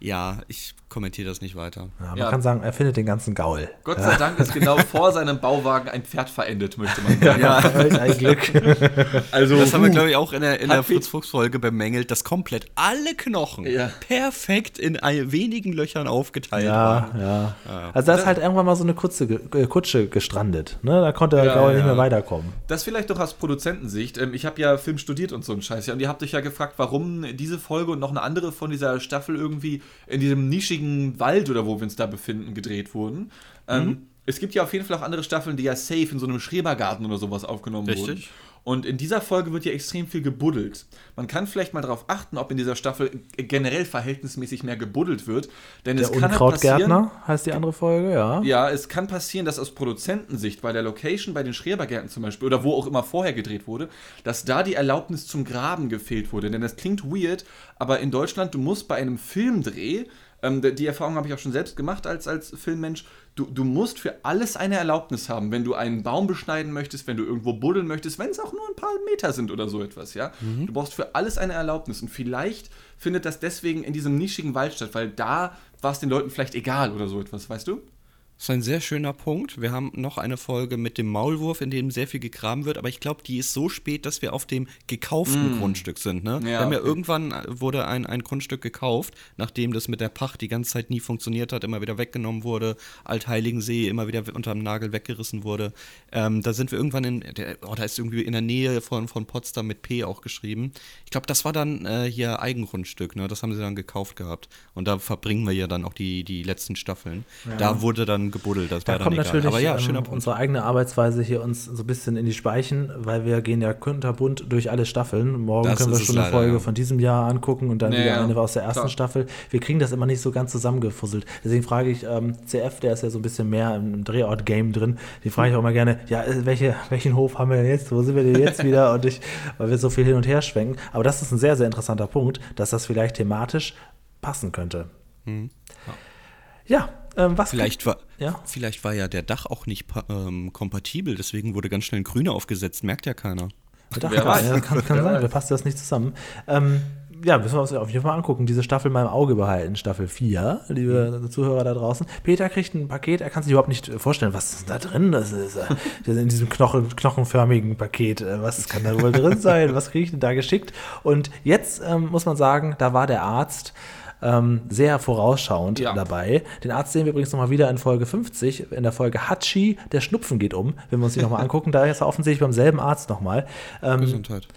Ja, ich kommentiere das nicht weiter. Ja, man Ja. kann sagen, er findet den ganzen Gaul. Gott sei Dank ist genau vor seinem Bauwagen ein Pferd verendet, möchte man sagen. Ja, ein Glück. Also, das haben wir, glaube ich, auch in der, in der Hat viel- Fritz-Fuchs-Folge bemängelt, dass komplett alle Knochen Ja. perfekt in ein, wenigen Löchern aufgeteilt Ja, waren. ja. Also da ist halt irgendwann mal so eine Kutsche, äh, Kutsche gestrandet. Ne? Da konnte der Ja, Gaul ja. nicht mehr weiterkommen. Das vielleicht doch aus Produzentensicht. Ähm, Ich habe ja Film studiert und so einen Scheiß. Ja, und ihr habt euch ja gefragt, warum diese Folge und noch eine andere von dieser Staffel irgendwie in diesem nischigen Wald oder wo wir uns da befinden, gedreht wurden. Ähm, Es gibt ja auf jeden Fall auch andere Staffeln, die ja safe in so einem Schrebergarten oder sowas aufgenommen wurden. Richtig. Und in dieser Folge wird ja extrem viel gebuddelt. Man kann vielleicht mal darauf achten, ob in dieser Staffel generell verhältnismäßig mehr gebuddelt wird. Denn Der es kann halt passieren, Unkrautgärtner heißt die andere Folge, ja. ja, es kann passieren, dass aus Produzentensicht bei der Location, bei den Schrebergärten zum Beispiel, oder wo auch immer vorher gedreht wurde, dass da die Erlaubnis zum Graben gefehlt wurde. Denn das klingt weird, aber in Deutschland, du musst bei einem Filmdreh, ähm, die- Erfahrung habe ich auch schon selbst gemacht als, als Filmmensch, du, du musst für alles eine Erlaubnis haben. Wenn du einen Baum beschneiden möchtest, wenn du irgendwo buddeln möchtest, wenn es auch nur ein paar Meter sind oder so etwas, ja. Du brauchst für alles eine Erlaubnis. Und vielleicht findet das deswegen in diesem nischigen Wald statt, weil da war es den Leuten vielleicht egal oder so etwas, weißt du? Das ist ein sehr schöner Punkt. Wir haben noch eine Folge mit dem Maulwurf, in dem sehr viel gegraben wird, aber ich glaube, die ist so spät, dass wir auf dem gekauften Grundstück sind. Ne? Ja, wir haben ja okay. irgendwann äh, wurde ein, ein Grundstück gekauft, nachdem das mit der Pacht die ganze Zeit nie funktioniert hat, immer wieder weggenommen wurde, Altheiligen-See immer wieder unterm Nagel weggerissen wurde. Ähm, da sind wir irgendwann in, der, oh, da ist irgendwie in der Nähe von, von Potsdam mit P auch geschrieben. Ich glaube, das war dann äh, hier Eigengrundstück, ne? das haben sie dann gekauft gehabt. Und da verbringen wir ja dann auch die, die letzten Staffeln. Da wurde dann gebuddelt, das Da war dann kommt egal. natürlich Aber ja, ähm, unsere eigene Arbeitsweise hier uns so ein bisschen in die Speichen, weil wir gehen ja kunterbunt durch alle Staffeln. Morgen Das können wir schon eine leider, Folge ja. von diesem Jahr angucken und dann Ja, wieder ja, eine aus der ersten klar. Staffel. Wir kriegen das immer nicht so ganz zusammengefusselt. Deswegen frage ich ähm, CF, der ist ja so ein bisschen mehr im Drehort-Game drin, die frage ich auch immer gerne, ja, äh, welche, welchen Hof haben wir denn jetzt? Wo sind wir denn jetzt wieder? Und ich, weil wir so viel hin und her schwenken. Aber das ist ein sehr, sehr interessanter Punkt, dass das vielleicht thematisch passen könnte. Ja, ähm, was Vielleicht war, Ja. vielleicht war ja der Dach auch nicht ähm, kompatibel, deswegen wurde ganz schnell ein Grüner aufgesetzt, merkt ja keiner. Bedacht Wer gar weiß. Ja, kann, kann Wer sein, da passt das nicht zusammen. Ähm, ja, müssen wir uns auf jeden Fall angucken. Diese Staffel mal im Auge behalten, Staffel 4, liebe Zuhörer da draußen. Peter kriegt ein Paket, er kann sich überhaupt nicht vorstellen, was ist da drin? Das ist, äh, das ist in diesem Knochen, knochenförmigen Paket. Äh, Was kann da wohl drin sein? Was kriege ich denn da geschickt? Und jetzt ähm, muss man sagen, da war der Arzt. Ähm, sehr vorausschauend Ja. dabei. Den Arzt sehen wir übrigens nochmal wieder in Folge 50, in der Folge Hachi, der Schnupfen geht um, wenn wir uns die nochmal angucken. Da ist er offensichtlich beim selben Arzt nochmal. Ähm, Gesundheit.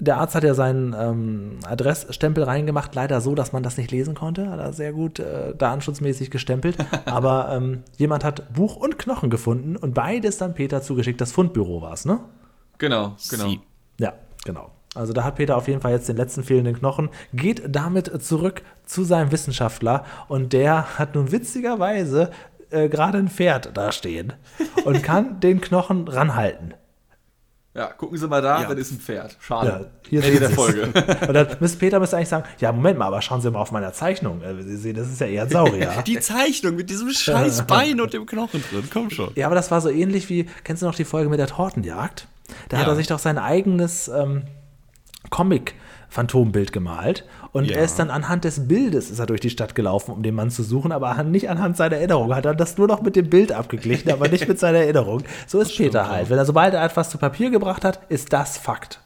der Arzt hat ja seinen ähm, Adressstempel reingemacht, leider so, dass man das nicht lesen konnte. Hat er sehr gut äh, datenschutzmäßig gestempelt. Aber ähm, jemand hat Buch und Knochen gefunden und beides dann Peter zugeschickt. Das Fundbüro war es, ne? Genau, genau. Sie. Ja, genau. Also da hat Peter auf jeden Fall jetzt den letzten fehlenden Knochen, geht damit zurück zu seinem Wissenschaftler und der hat nun witzigerweise äh, gerade ein Pferd da stehen und kann den Knochen ranhalten. Ja, gucken Sie mal da, Ja. das ist ein Pferd. Schade. Ja, hier Ende sehen der. Folge. Und dann müsste Peter müsste eigentlich sagen, ja, Moment mal, aber schauen Sie mal auf meiner Zeichnung. Äh, Sie sehen, das ist ja eher ein Saurier. Die Zeichnung mit diesem scheiß Bein und dem Knochen drin, komm schon. ja, aber das war so ähnlich wie, kennst du noch die Folge mit der Tortenjagd? Da hat Ja. er sich doch sein eigenes ähm, Comic-Phantombild gemalt und Ja. er ist dann anhand des Bildes ist er durch die Stadt gelaufen, um den Mann zu suchen, aber nicht anhand seiner Erinnerung. Hat er das nur noch mit dem Bild abgeglichen, aber nicht mit seiner Erinnerung. So ist Peter halt. Wenn er sobald er etwas zu Papier gebracht hat, ist das Fakt.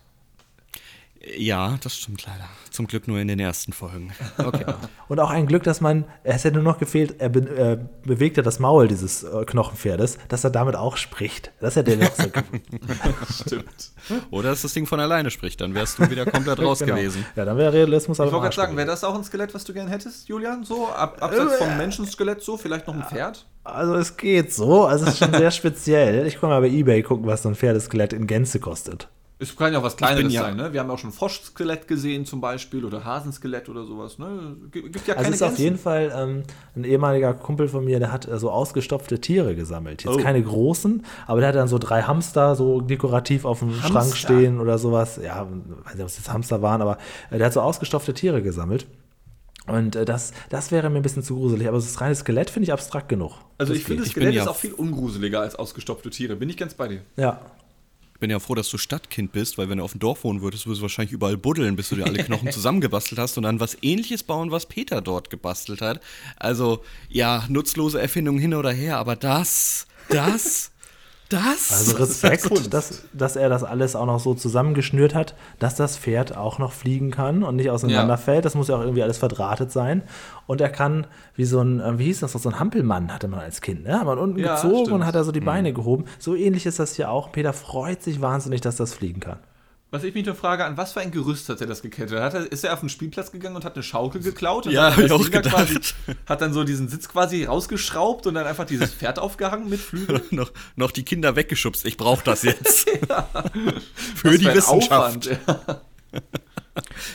Ja, das stimmt leider. Zum Glück nur in den ersten Folgen. Okay. Und auch ein Glück, dass man, es hätte nur noch gefehlt, er be, äh, bewegt ja das Maul dieses äh, Knochenpferdes, dass er damit auch spricht. Das hätte er noch so Stimmt. Oder dass das Ding von alleine spricht, dann wärst du wieder komplett raus Genau. gewesen. Ja, dann wäre Realismus aber Ich wollte gerade sagen, wäre das auch ein Skelett, was du gern hättest, Julian? So, ab, abseits Äh, vom Menschenskelett so, vielleicht noch ein Pferd? Also es geht so, also es ist schon sehr speziell. Ich kann mal bei Ebay gucken, was so ein Pferdeskelett in Gänze kostet. Es kann ja auch was Kleineres ja- sein, ne? Wir haben auch schon Froschskelett gesehen zum Beispiel oder Hasenskelett oder sowas, ne? Gibt ja Also keine es ist auf Grenzen. jeden Fall ähm, ein ehemaliger Kumpel von mir, der hat äh, so ausgestopfte Tiere gesammelt. Jetzt Oh. keine großen, aber der hat dann so drei Hamster so dekorativ auf dem Hamster? Schrank stehen oder sowas. Ja, weiß nicht, ob es jetzt Hamster waren, aber äh, der hat so ausgestopfte Tiere gesammelt. Und äh, das, das wäre mir ein bisschen zu gruselig, aber das reine Skelett finde ich abstrakt genug. Also Das ich finde, bin Skelett ja- ist auch viel ungruseliger als ausgestopfte Tiere. Bin ich ganz bei dir. Ja. Ich bin ja froh, dass du Stadtkind bist, weil wenn du auf dem Dorf wohnen würdest, würdest du wahrscheinlich überall buddeln, bis du dir alle Knochen zusammengebastelt hast und dann was ähnliches bauen, was Peter dort gebastelt hat. Also, ja, nutzlose Erfindungen hin oder her, aber das, das, das. Also ja Respekt, Kunst. dass, dass er das alles auch noch so zusammengeschnürt hat, dass das Pferd auch noch fliegen kann und nicht auseinanderfällt. Das muss ja auch irgendwie alles verdrahtet sein. Und er kann, wie so ein, äh, wie hieß das, so ein Hampelmann hatte man als Kind, ne? Hat man unten Ja, gezogen stimmt. und hat er so die Beine gehoben. So ähnlich ist das hier auch. Peter freut sich wahnsinnig, dass das fliegen kann. Was ich mich nur frage, an was für ein Gerüst hat er das gekettet? Hat er, ist er auf den Spielplatz gegangen und hat eine Schaukel geklaut? Und Ja, hat hab ich auch gedacht. Quasi, hat dann so diesen Sitz quasi rausgeschraubt und dann einfach dieses Pferd aufgehangen mit Flügeln? noch, noch die Kinder weggeschubst. Ich brauche das jetzt. Für Was die für Wissenschaft. Aufwand. Ja,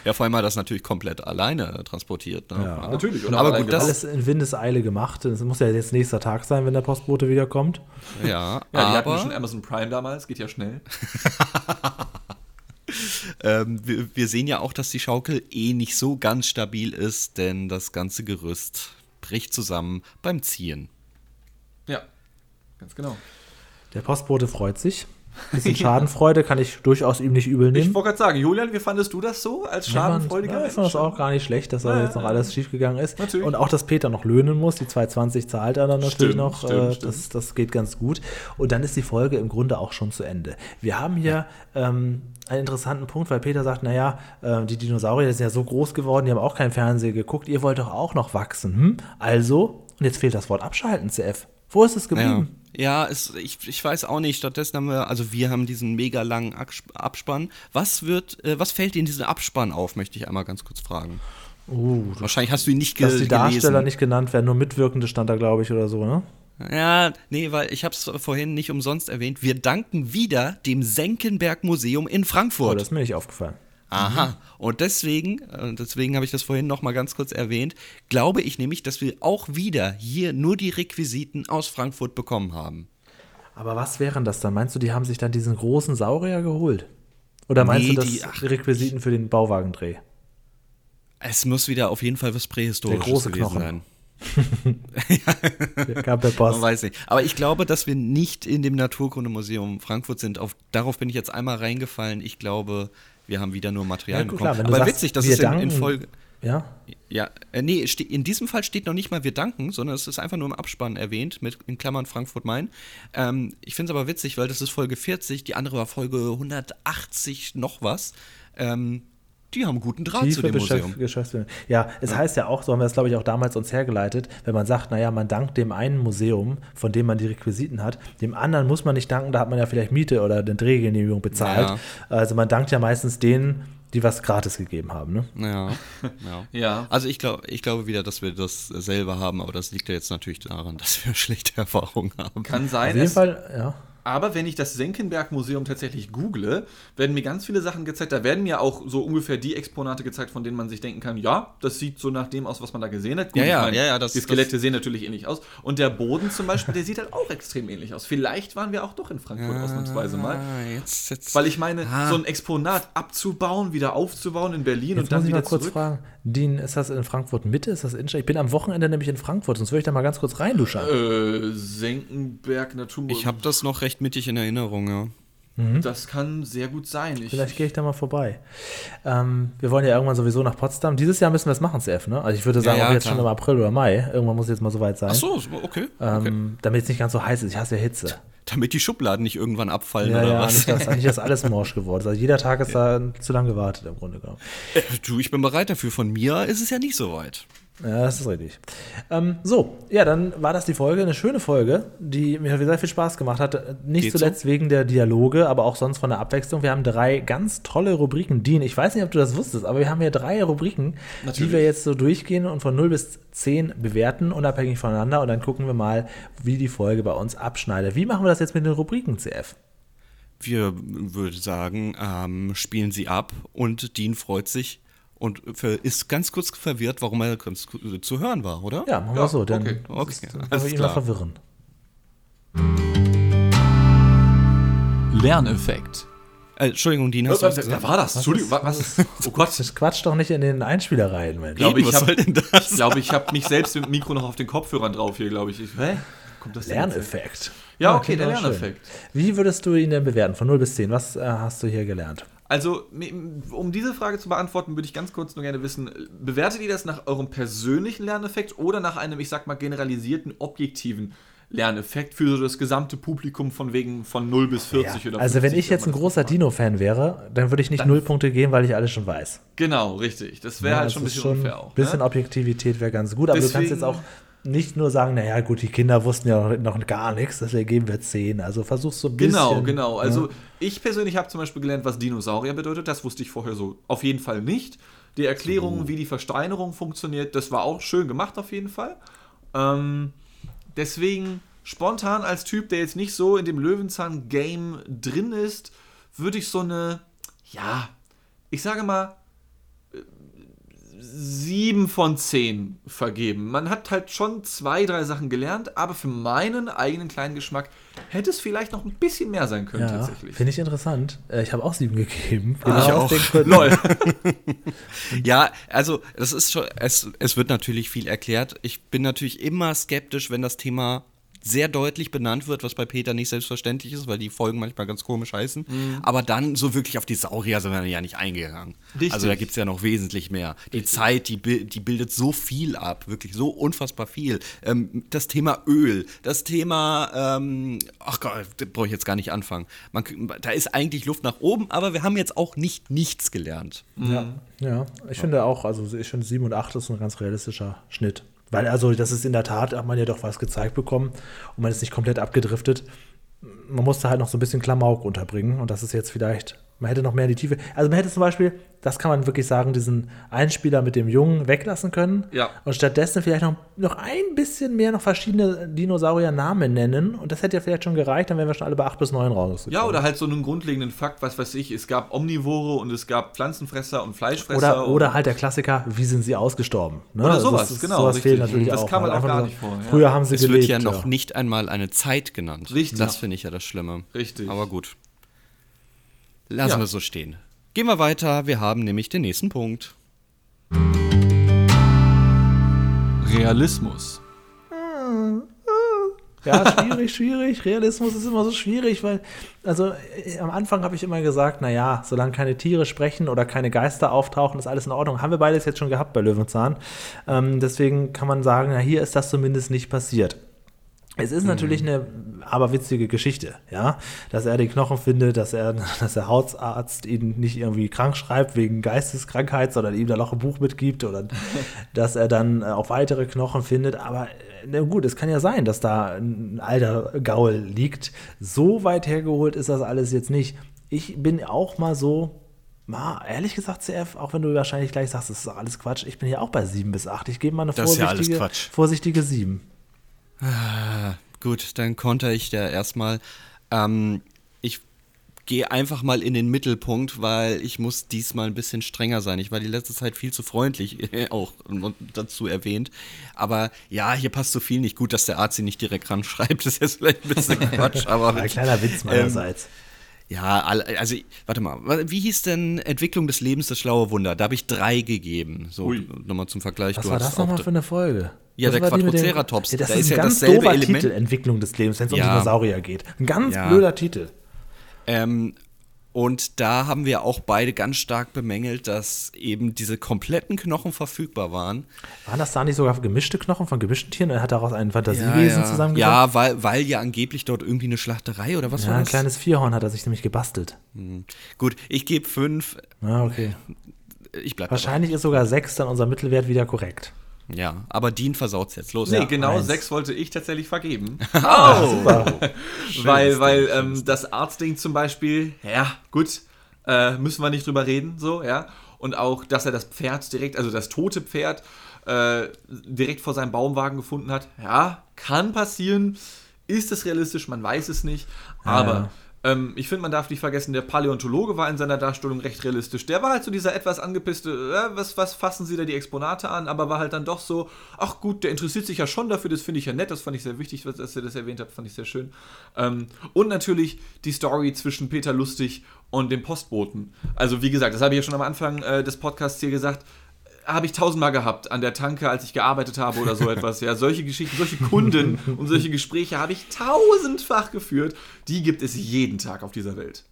Ja, vor allem hat er das natürlich komplett alleine äh, transportiert. Ne? Ja. natürlich. Und Aber gut, das- Alles in Windeseile gemacht. Das muss ja jetzt nächster Tag sein, wenn der Postbote wiederkommt. Ja, Ja, die hatten aber schon Amazon Prime damals, geht ja schnell. ähm, wir, wir sehen ja auch, dass die Schaukel eh nicht so ganz stabil ist, denn das ganze Gerüst bricht zusammen beim Ziehen. Ja, ganz genau. Der Postbote freut sich. Bisschen Schadenfreude kann ich durchaus ihm nicht übel Ich nehmen. wollte gerade sagen, Julian, wie fandest du das so als schadenfreudiger Ja, ich fand das auch gar nicht schlecht, dass da Ja, jetzt noch alles schiefgegangen ist. Natürlich. Und auch, dass Peter noch löhnen muss. Die 220 zahlt er dann natürlich Stimmt, noch. stimmt, äh, stimmt. Das, das geht ganz gut. Und dann ist die Folge im Grunde auch schon zu Ende. Wir haben hier ähm, einen interessanten Punkt, weil Peter sagt, naja, äh, die Dinosaurier sind ja so groß geworden, die haben auch kein Fernsehen geguckt. Ihr wollt doch auch noch wachsen. Hm? Also, und jetzt fehlt das Wort abschalten, CF. Wo ist es Ja, geblieben? ja es, ich, ich weiß auch nicht. Stattdessen haben wir, also wir haben diesen mega langen Abs- Abspann. Was wird, äh, was fällt dir in diesem Abspann auf, möchte ich einmal ganz kurz fragen. Uh, Wahrscheinlich hast du ihn nicht ge dass die Darsteller gelesen. nicht genannt werden, nur Mitwirkende stand da, glaube ich, oder so, ne? Ja, nee, weil ich habe es vorhin nicht umsonst erwähnt. Wir danken wieder dem Senckenberg Museum in Oh, Frankfurt. das ist mir nicht aufgefallen. Aha. Und deswegen, deswegen habe ich das vorhin noch mal ganz kurz erwähnt, glaube ich nämlich, dass wir auch wieder hier nur die Requisiten aus Frankfurt bekommen haben. Aber was wären das dann? Meinst du, die haben sich dann diesen großen Saurier geholt? Oder meinst Nee, du das die- ach, Requisiten für den Bauwagendreh? Es muss wieder auf jeden Fall was Prähistorisches Der große gewesen Knochen. sein. Gab der Man Post. weiß nicht. Aber ich glaube, dass wir nicht in dem Naturkundemuseum Frankfurt sind. Auf, darauf bin ich jetzt einmal reingefallen. Ich glaube, wir haben wieder nur Material Ja, gut, bekommen. klar, Aber sagst, witzig, dass wir es in, in Folge. Ja? Ja, äh, nee, in diesem Fall steht noch nicht mal wir danken, sondern es ist einfach nur im Abspann erwähnt, mit in Klammern Frankfurt-Main. Ähm, ich finde es aber witzig, weil das ist Folge 40, die andere war Folge 180 noch was. Ähm, die haben guten Draht Tiefe zu dem Geschäft- Museum. Geschäftsführung. Ja, es heißt ja auch, so haben wir es, glaube ich, auch damals uns hergeleitet, wenn man sagt, naja, man dankt dem einen Museum, von dem man die Requisiten hat, dem anderen muss man nicht danken, da hat man ja vielleicht Miete oder eine Drehgenehmigung bezahlt. Ja. Also man dankt ja meistens denen, die was gratis gegeben haben. Ne? Ja, ja. Ja. Also ich glaube ich glaube wieder, dass wir das selber haben, aber das liegt ja jetzt natürlich daran, dass wir schlechte Erfahrungen haben. Kann Auf sein. jeden Es, Fall, ja. Aber wenn ich das Senckenberg-Museum tatsächlich google, werden mir ganz viele Sachen gezeigt. Da werden mir auch so ungefähr die Exponate gezeigt, von denen man sich denken kann, ja, das sieht so nach dem aus, was man da gesehen hat. Gut, Ja, ja, meine, ja, ja, das- die Skelette sehen natürlich ähnlich aus. Und der Boden zum Beispiel, der sieht halt auch extrem ähnlich aus. Vielleicht waren wir auch doch in Frankfurt ausnahmsweise mal. Ah, jetzt, jetzt. Weil ich meine, Ah. so ein Exponat abzubauen, wieder aufzubauen in Berlin Jetzt und dann wieder kurz zurück. fragen, Dean, ist das in Frankfurt Mitte? Ist das Innenstadt? Ich bin am Wochenende nämlich in Frankfurt, sonst würde ich da mal ganz kurz reinluschern. Äh, Senckenberg Naturmuseum. ich habe das noch recht mittig in Erinnerung, ja. Das kann sehr gut sein. Ich, Vielleicht gehe ich da mal vorbei. Ähm, wir wollen ja irgendwann sowieso nach Potsdam. Dieses Jahr müssen wir es machen, CF, ne? Also ich würde sagen, Ja, ja, jetzt klar. schon im April oder Mai. Irgendwann muss es jetzt mal soweit sein. Ach so, okay. okay. Ähm, damit es nicht ganz so heiß ist. Ich hasse ja Hitze. Damit die Schubladen nicht irgendwann abfallen Ja, oder ja, was? nicht, dass, nicht, dass alles morsch geworden ist. Also jeder Tag ist da zu lange gewartet im Grunde genommen. Äh, Du, ich bin bereit dafür. Von mir ist es ja nicht so weit. Ja, das ist richtig. Ähm, so, ja, dann war das die Folge. Eine schöne Folge, die mir sehr viel Spaß gemacht hat. Nicht Geht so? zuletzt wegen der Dialoge, aber auch sonst von der Abwechslung. Wir haben drei ganz tolle Rubriken. Dean, ich weiß nicht, ob du das wusstest, aber wir haben hier drei Rubriken, die Natürlich. wir jetzt so durchgehen und von 0 bis 10 bewerten, unabhängig voneinander. Und dann gucken wir mal, wie die Folge bei uns abschneidet. Wie machen wir das jetzt mit den Rubriken, CF? Wir würde sagen, ähm, spielen sie ab und Dean freut sich und ist ganz kurz verwirrt, warum er ganz zu hören war, oder? Ja, machen wir Ja, so. Dann okay. Okay, ist, alles alles immer klar. verwirren. Lerneffekt. Äh, Entschuldigung, Dean, Was, hast du was wer gesagt? war das? Entschuldigung, wa- was ist? Oh Gott. Das quatscht doch nicht in den Einspieler rein, Mensch. Ich glaube, Eben, ich was denn das? ich, glaube, ich habe mich selbst mit dem Mikro noch auf den Kopfhörern drauf hier, glaube ich. ich hä? Kommt das denn? Lerneffekt. Ja, okay, der. Lerneffekt. Wie würdest du ihn denn bewerten? Von 0 bis 10. Was äh, hast du hier gelernt? Also, um diese Frage zu beantworten, würde ich ganz kurz nur gerne wissen, bewertet ihr das nach eurem persönlichen Lerneffekt oder nach einem, ich sag mal, generalisierten, objektiven Lerneffekt für so das gesamte Publikum von wegen von 0 bis 40 oder also, wenn 50, ich jetzt ein großer? Dino-Fan wäre, dann würde ich nicht null Punkte geben, weil ich alles schon weiß. Genau, richtig. Das wäre Ja, halt schon ein bisschen unfair auch. Ein bisschen ne? Objektivität wäre ganz gut, aber du kannst Deswegen- jetzt auch nicht nur sagen, naja, gut, die Kinder wussten ja noch, noch gar nichts, deswegen geben wir 10. Also versuchst so ein bisschen. Genau, genau. Also ne? ich persönlich habe zum Beispiel gelernt, was Dinosaurier bedeutet. Das wusste ich vorher so auf jeden Fall nicht. Die Erklärung, wie die Versteinerung funktioniert, das war auch schön gemacht auf jeden Fall. Ähm, deswegen spontan als Typ, der jetzt nicht so in dem Löwenzahn-Game drin ist, würde ich so eine, ja, ich sage mal, sieben von zehn vergeben. Man hat halt schon zwei, drei Sachen gelernt, aber für meinen eigenen kleinen Geschmack hätte es vielleicht noch ein bisschen mehr sein können Ja, tatsächlich. finde ich interessant. Äh, Ich habe auch 7 gegeben. ich aus auch. Lol. Ja, also das ist schon, es, es wird natürlich viel erklärt. Ich bin natürlich immer skeptisch, wenn das Thema sehr deutlich benannt wird, was bei Peter nicht selbstverständlich ist, weil die Folgen manchmal ganz komisch heißen. Aber dann so wirklich auf die Saurier sind wir ja nicht eingegangen. Richtig. Also da gibt es ja noch wesentlich mehr. Die Zeit, die, die bildet so viel ab, wirklich so unfassbar viel. Ähm, das Thema Öl, das Thema, ähm, ach Gott, da brauche ich jetzt gar nicht anfangen. Man, da ist eigentlich Luft nach oben, aber wir haben jetzt auch nicht nichts gelernt. Ja, ja. Ich finde auch, also ich finde 7 und 8 ist ein ganz realistischer Schnitt. Weil also das ist in der Tat, hat man ja doch was gezeigt bekommen und man ist nicht komplett abgedriftet. Man musste halt noch so ein bisschen Klamauk unterbringen und das ist jetzt vielleicht, man hätte noch mehr in die Tiefe. Also man hätte zum Beispiel, das kann man wirklich sagen, diesen Einspieler mit dem Jungen weglassen können Ja. und stattdessen vielleicht noch, noch ein bisschen mehr noch verschiedene Dinosaurier-Namen nennen und das hätte ja vielleicht schon gereicht, dann wären wir schon alle bei 8 bis 9 rausgekommen. Ja, oder halt so einen grundlegenden Fakt, was weiß ich, es gab Omnivore und es gab Pflanzenfresser und Fleischfresser. Oder, und oder halt der Klassiker, wie sind sie ausgestorben? Ne? Oder sowas, das genau, Sowas fehlt natürlich Das auch. kam halt auch Einfach gar nicht vor, ja. Früher haben sie Es gelebt. wird ja noch ja. nicht einmal eine Zeit genannt. Richtig. Das finde ich ja das Schlimme. Richtig. Aber gut. Lassen Ja. wir so stehen. Gehen wir weiter. Wir haben nämlich den nächsten Punkt. Realismus. Ja, schwierig, schwierig. Realismus ist immer so schwierig, weil, also äh, am Anfang habe ich immer gesagt, naja, solange keine Tiere sprechen oder keine Geister auftauchen, ist alles in Ordnung. Haben wir beides jetzt schon gehabt bei Löwenzahn. Ähm, deswegen kann man sagen, na, hier ist das zumindest nicht passiert. Es ist natürlich eine aberwitzige Geschichte, ja, dass er den Knochen findet, dass er, dass der Hautarzt ihn nicht irgendwie krank schreibt wegen Geisteskrankheit, sondern ihm da noch ein Buch mitgibt oder dass er dann äh, auch weitere Knochen findet. Aber äh, na gut, es kann ja sein, dass da ein alter Gaul liegt. So weit hergeholt ist das alles jetzt nicht. Ich bin auch mal so, Ma, ehrlich gesagt, CF, auch wenn du wahrscheinlich gleich sagst, das ist alles Quatsch, ich bin ja auch bei 7 bis 8. Ich gebe mal eine vorsichtige, ja vorsichtige 7. Ah, gut, dann konnte ich da erstmal. Ähm, ich gehe einfach mal in den Mittelpunkt, weil ich muss diesmal ein bisschen strenger sein. Ich war die letzte Zeit viel zu freundlich, auch dazu erwähnt. Aber ja, hier passt so viel nicht. Gut, dass der Arzt sie nicht direkt ran schreibt, ist jetzt vielleicht ein bisschen Quatsch. Aber, ein kleiner Witz meinerseits. Ähm, ja, also warte mal, wie hieß denn Entwicklung des Lebens das schlaue Wunder? Da habe ich drei gegeben. So, nochmal zum Vergleich. Was Du war hast das nochmal für eine Folge? Ja, Das der dem- Quadroceratops. Ja, das Da ist ist ein ja ganz dasselbe doofer Element. Titel, Entwicklung des Lebens, wenn es um Ja. Dinosaurier geht. Ein ganz Ja. blöder Titel. Ähm, und da haben wir auch beide ganz stark bemängelt, dass eben diese kompletten Knochen verfügbar waren. Waren das da nicht sogar gemischte Knochen von gemischten Tieren? Er hat daraus ein Fantasiewesen zusammengebaut? Ja, weil, weil ja angeblich dort irgendwie eine Schlachterei oder was Ja, war ein das? kleines Vierhorn hat er sich nämlich gebastelt. Gut, ich gebe fünf. Ah, okay. Ich bleib Wahrscheinlich ist sogar 6 dann unser Mittelwert wieder korrekt. Ja, aber Dean versaut's jetzt. Los. Nee, Ja, genau eins. sechs wollte ich tatsächlich vergeben. Super. weil weil ähm, das Arztding zum Beispiel, ja, gut, äh, müssen wir nicht drüber reden, so, ja. Und auch, dass er das Pferd direkt, also das tote Pferd, äh, direkt vor seinem Baumwagen gefunden hat, ja, kann passieren. Ist es realistisch? Man weiß es nicht. Aber ähm, ich finde, man darf nicht vergessen, der Paläontologe war in seiner Darstellung recht realistisch. Der war halt so dieser etwas angepisste, äh, was, was fassen Sie da die Exponate an? Aber war halt dann doch so, ach gut, der interessiert sich ja schon dafür, das finde ich ja nett, das fand ich sehr wichtig, dass ihr das erwähnt habt, fand ich sehr schön. Ähm, und natürlich die Story zwischen Peter Lustig und dem Postboten. Also wie gesagt, das habe ich ja schon am Anfang äh, des Podcasts hier gesagt, habe ich tausendmal gehabt an der Tanke, als ich gearbeitet habe oder so etwas. Ja, solche Geschichten, solche Kunden und solche Gespräche habe ich tausendfach geführt. Die gibt es jeden Tag auf dieser Welt.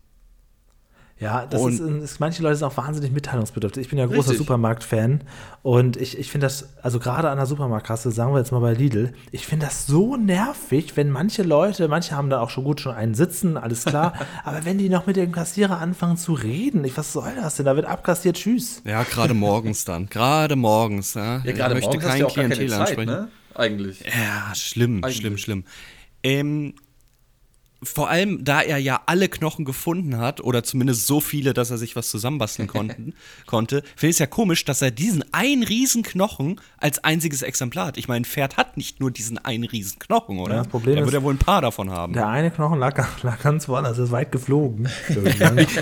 Ja, das ist, ist, manche Leute sind auch wahnsinnig mitteilungsbedürftig. Ich bin ja großer. Supermarkt-Fan und ich, ich finde das, also gerade an der Supermarktkasse, sagen wir jetzt mal bei Lidl, ich finde das so nervig, wenn manche Leute, manche haben da auch schon gut schon einen sitzen, alles klar, aber wenn die noch mit dem Kassierer anfangen zu reden, ich, was soll das denn? Da wird abkassiert, tschüss. Ja, gerade morgens dann. Gerade morgens. Ja, ich möchte kein Klientel ansprechen. ne? Eigentlich. Ja, schlimm, Eigentlich. schlimm, schlimm. Ähm, vor allem, da er ja alle Knochen gefunden hat, oder zumindest so viele, dass er sich was zusammenbasteln konnten, konnte, finde ich es ja komisch, dass er diesen einen riesen Knochen als einziges Exemplar hat. Ich meine, ein Pferd hat nicht nur diesen einen riesen Knochen, oder? Ja, das Problem er ist- wird ja wohl ein paar davon haben. Der eine Knochen lag, lag ganz woanders, ist weit geflogen.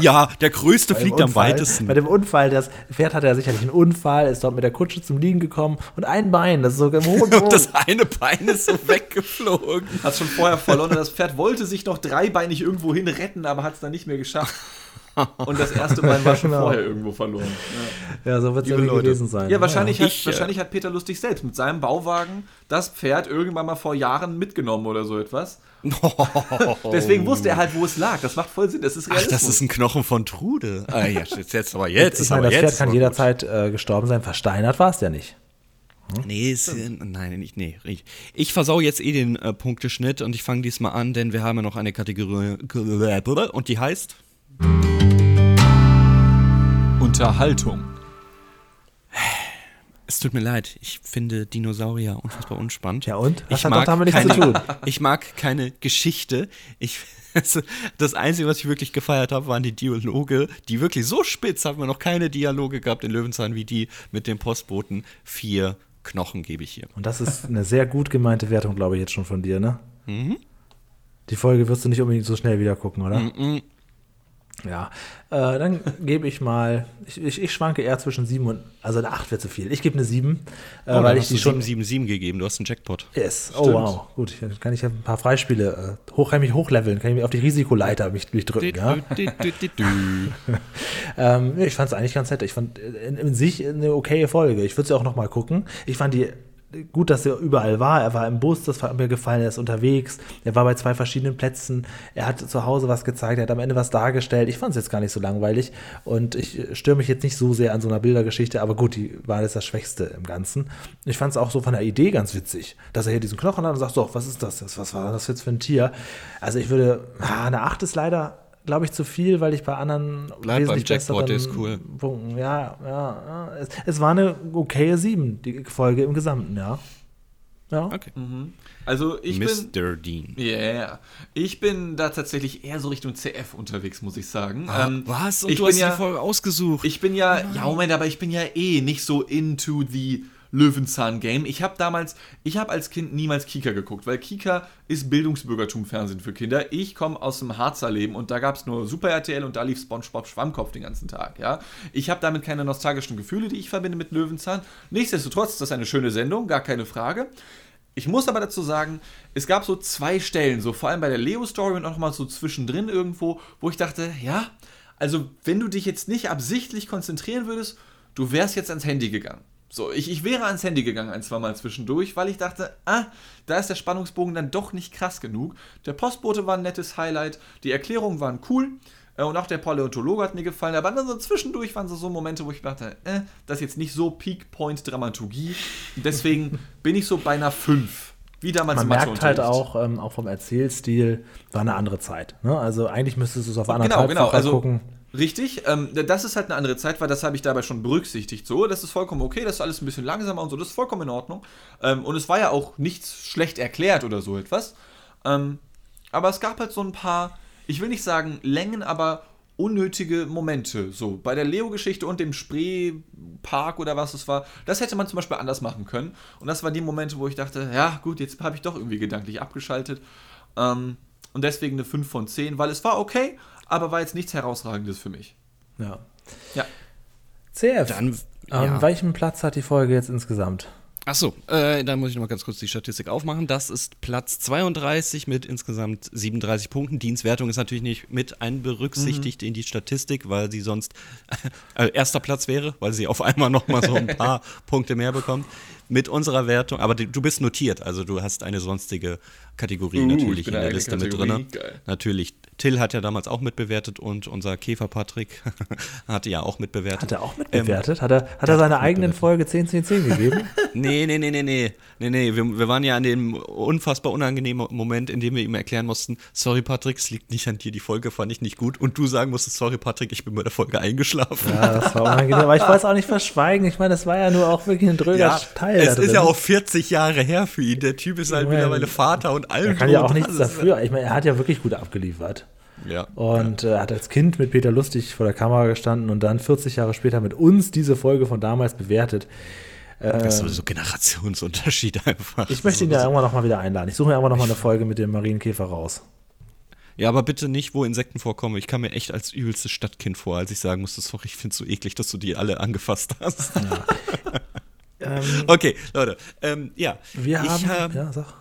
Ja, der größte Beim fliegt am Unfall- weitesten. Bei dem Unfall, das Pferd hatte ja sicherlich einen Unfall, ist dort mit der Kutsche zum Liegen gekommen und ein Bein, das ist sogar im hohen das eine Bein ist so weggeflogen. Hat schon vorher verloren und das Pferd wollte sich noch dreibeinig irgendwo hin retten, aber hat es dann nicht mehr geschafft. Und das erste Bein war schon Genau. vorher irgendwo verloren. Ja, so wird es ja gewesen sein. Ja, wahrscheinlich, hat, Ich, äh, wahrscheinlich hat Peter Lustig selbst mit seinem Bauwagen das Pferd irgendwann mal vor Jahren mitgenommen oder so etwas. Deswegen wusste er halt, wo es lag. Das macht voll Sinn. Das ist Ach, Realismus. das ist ein Knochen von Trude. Ah, ja, jetzt, jetzt aber jetzt. Ich ist meine, aber das Pferd kann jederzeit äh, gestorben sein. Versteinert war es ja nicht. Gut. Nee, ist, nein, nicht, nee. richtig. Ich versau jetzt eh den äh, Punkteschnitt und ich fange diesmal an, denn wir haben ja noch eine Kategorie und die heißt Unterhaltung. Es tut mir leid, ich finde Dinosaurier unfassbar unspannend. Ja, und? Was ich hat doch damit nichts keine, zu tun? Ich mag keine Geschichte. Ich, das Einzige, was ich wirklich gefeiert habe, waren die Dialoge, die wirklich so spitz, haben wir noch keine Dialoge gehabt in Löwenzahn wie die mit dem Postboten. Vier Knochen gebe ich hier. Und das ist eine sehr gut gemeinte Wertung, glaube ich, jetzt schon von dir, ne? Mhm. Die Folge wirst du nicht unbedingt so schnell wieder gucken, oder? Ja, äh, dann gebe ich mal, ich, ich, ich schwanke eher zwischen 7 und, also eine 8 wäre zu viel. Ich gebe eine 7, äh, Oh, weil ich hast die schon. 777 gegeben, du hast einen Jackpot. Yes. Oh wow, gut, dann kann ich ja ein paar Freispiele äh, hoch, kann ich mich hochleveln, kann ich mich auf die Risikoleiter mich, mich drücken, ja? Ähm, ich fand es eigentlich ganz nett. Ich fand äh, in, in sich eine okaye Folge. Ich würde sie auch noch mal gucken. Ich fand die gut, dass er überall war. Er war im Bus, das hat mir gefallen, er ist unterwegs, er war bei zwei verschiedenen Plätzen, er hat zu Hause was gezeigt, er hat am Ende was dargestellt. Ich fand es jetzt gar nicht so langweilig und ich störe mich jetzt nicht so sehr an so einer Bildergeschichte, aber gut, die war jetzt das Schwächste im Ganzen. Ich fand es auch so von der Idee ganz witzig, dass er hier diesen Knochen hat und sagt, so, was ist das? Was war das jetzt für ein Tier? Also ich würde, ah, eine 8 ist leider glaube ich, zu viel, weil ich bei anderen Bleib beim Jackpot, der ist cool. Punkten, ja, ja. Es, es, war eine okaye 7, die Folge im Gesamten, ja. Ja. Okay. Mhm. Also ich Mr. bin. Dean. Yeah. Ich bin da tatsächlich eher so Richtung CF unterwegs, muss ich sagen. Ah, ähm, was? Und ich du bin hast ja, die Folge ausgesucht. Ich bin ja, ja, Moment, aber ich bin ja eh nicht so into the Löwenzahn-Game. Ich habe damals, ich habe als Kind niemals Kika geguckt, weil Kika ist Bildungsbürgertum-Fernsehen für Kinder. Ich komme aus dem Harzer Leben und da gab es nur Super RTL und da lief SpongeBob Schwammkopf den ganzen Tag. Ja? Ich habe damit keine nostalgischen Gefühle, die ich verbinde mit Löwenzahn. Nichtsdestotrotz ist das eine schöne Sendung, gar keine Frage. Ich muss aber dazu sagen, es gab so zwei Stellen, so vor allem bei der Leo-Story und auch nochmal so zwischendrin irgendwo, wo ich dachte, ja, also wenn du dich jetzt nicht absichtlich konzentrieren würdest, du wärst jetzt ans Handy gegangen. So, ich, ich wäre ans Handy gegangen ein, zwei Mal zwischendurch, weil ich dachte, ah, da ist der Spannungsbogen dann doch nicht krass genug. Der Postbote war ein nettes Highlight, die Erklärungen waren cool äh, und auch der Paläontologe hat mir gefallen, aber dann so zwischendurch waren so, so Momente, wo ich dachte, äh, das ist jetzt nicht so Peak Point Dramaturgie. Deswegen bin ich so bei einer 5. Wie damals Man merkt halt auch, ähm, auch vom Erzählstil, war eine andere Zeit. Ne? Also eigentlich müsstest du es auf anderthalb genau, genau. Also, gucken. Richtig, ähm, das ist halt eine andere Zeit, weil das habe ich dabei schon berücksichtigt. So, das ist vollkommen okay, das ist alles ein bisschen langsamer und so, das ist vollkommen in Ordnung. Ähm, und es war ja auch nichts schlecht erklärt oder so etwas. Ähm, aber es gab halt so ein paar, ich will nicht sagen Längen, aber unnötige Momente. So, bei der Leo-Geschichte und dem Spreepark oder was es war, das hätte man zum Beispiel anders machen können. Und das waren die Momente, wo ich dachte, ja, gut, jetzt habe ich doch irgendwie gedanklich abgeschaltet. Ähm, und deswegen eine 5 von 10, weil es war okay, aber war jetzt nichts Herausragendes für mich. Ja. Ja. CF. Dann, ähm, ja. Welchen Platz hat die Folge jetzt insgesamt? Achso, äh, da muss ich nochmal ganz kurz die Statistik aufmachen. Das ist Platz 32 mit insgesamt 37 Punkten. Dienstwertung ist natürlich nicht mit einberücksichtigt mhm. in die Statistik, weil sie sonst äh, erster Platz wäre, weil sie auf einmal nochmal so ein paar Punkte mehr bekommt. Mit unserer Wertung, aber du bist notiert, also du hast eine sonstige Kategorie uh, natürlich in der Liste Kategorie. mit drin. Natürlich Till hat ja damals auch mitbewertet und unser Käfer Patrick hatte ja auch mitbewertet. Hat er auch mitbewertet? Ähm, hat er, hat er seine eigenen Folge 10, 10, 10 gegeben? nee, nee, nee, nee, nee. Nee, nee, wir, wir waren ja an dem unfassbar unangenehmen Moment, in dem wir ihm erklären mussten, sorry Patrick, es liegt nicht an dir, die Folge fand ich nicht gut. Und du sagen musstest, sorry Patrick, ich bin bei der Folge eingeschlafen. Ja, das war unangenehm. Aber ich wollte es auch nicht verschweigen. Ich meine, das war ja nur auch wirklich ein dröger ja, Teil. Es ist ja auch 40 Jahre her für ihn. Der Typ ist halt meine, mittlerweile Vater und allem. Er kann ja auch nichts dafür. Ich meine, er hat ja wirklich gut abgeliefert. Ja. Und äh, hat als Kind mit Peter Lustig vor der Kamera gestanden und dann 40 Jahre später mit uns diese Folge von damals bewertet. das ist sowieso Generationsunterschied einfach. Ich möchte ihn ja irgendwann nochmal wieder einladen. Ich suche mir irgendwann nochmal eine Folge mit dem Marienkäfer raus. Ja, aber bitte nicht, wo Insekten vorkommen. Ich kam mir echt als übelstes Stadtkind vor, als ich sagen musste, sorry, ich finde es so eklig, dass du die alle angefasst hast. Ja. ähm, okay, Leute. Ähm, ja. Wir haben, ich, äh, ja, sag.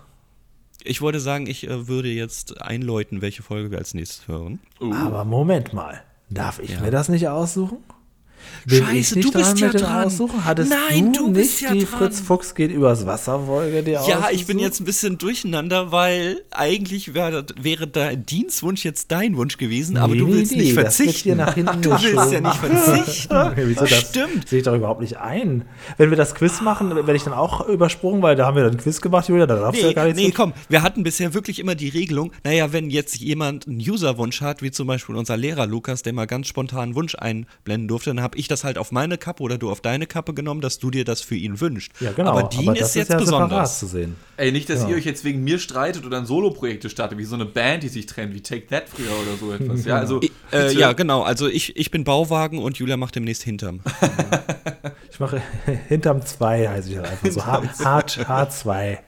Ich wollte sagen, ich äh, würde jetzt einläuten, welche Folge wir als nächstes hören. Uh. Aber Moment mal. Darf ich ja. mir das nicht aussuchen? Bin Scheiße, du bist ja dran. Aussuchen? Hattest Nein, du, du nicht ja die dran. Fritz Fuchs geht übers Wasser Folge dir Ja, ich bin jetzt ein bisschen durcheinander, weil eigentlich wär, wäre dein Dienstwunsch jetzt dein Wunsch gewesen, nee, aber du willst nee, nicht verzichten. Hinten du willst ja nicht verzichten. Wieso das Stimmt. Sehe ich doch überhaupt nicht ein. Wenn wir das Quiz machen, werde ich dann auch übersprungen, weil da haben wir dann ein Quiz gemacht, Julia, da darfst nee, du ja gar nicht Nee, komm, wir hatten bisher wirklich immer die Regelung, naja, wenn jetzt jemand einen Userwunsch hat, wie zum Beispiel unser Lehrer Lukas, der mal ganz spontan einen Wunsch einblenden durfte, dann habe ich das halt auf meine Kappe oder du auf deine Kappe genommen, dass du dir das für ihn wünschst. Ja, genau. Aber Dean aber ist jetzt ja besonders. zu sehen. Ey, nicht, dass genau. ihr euch jetzt wegen mir streitet oder ein Solo-Projekte startet, wie so eine Band, die sich trennt, wie Take That früher oder so etwas. Ja, also, ich, äh, ja genau. Also ich, ich bin Bauwagen und Julia macht demnächst hinterm. ich mache hinterm 2, heiße ich einfach so. H, H, 2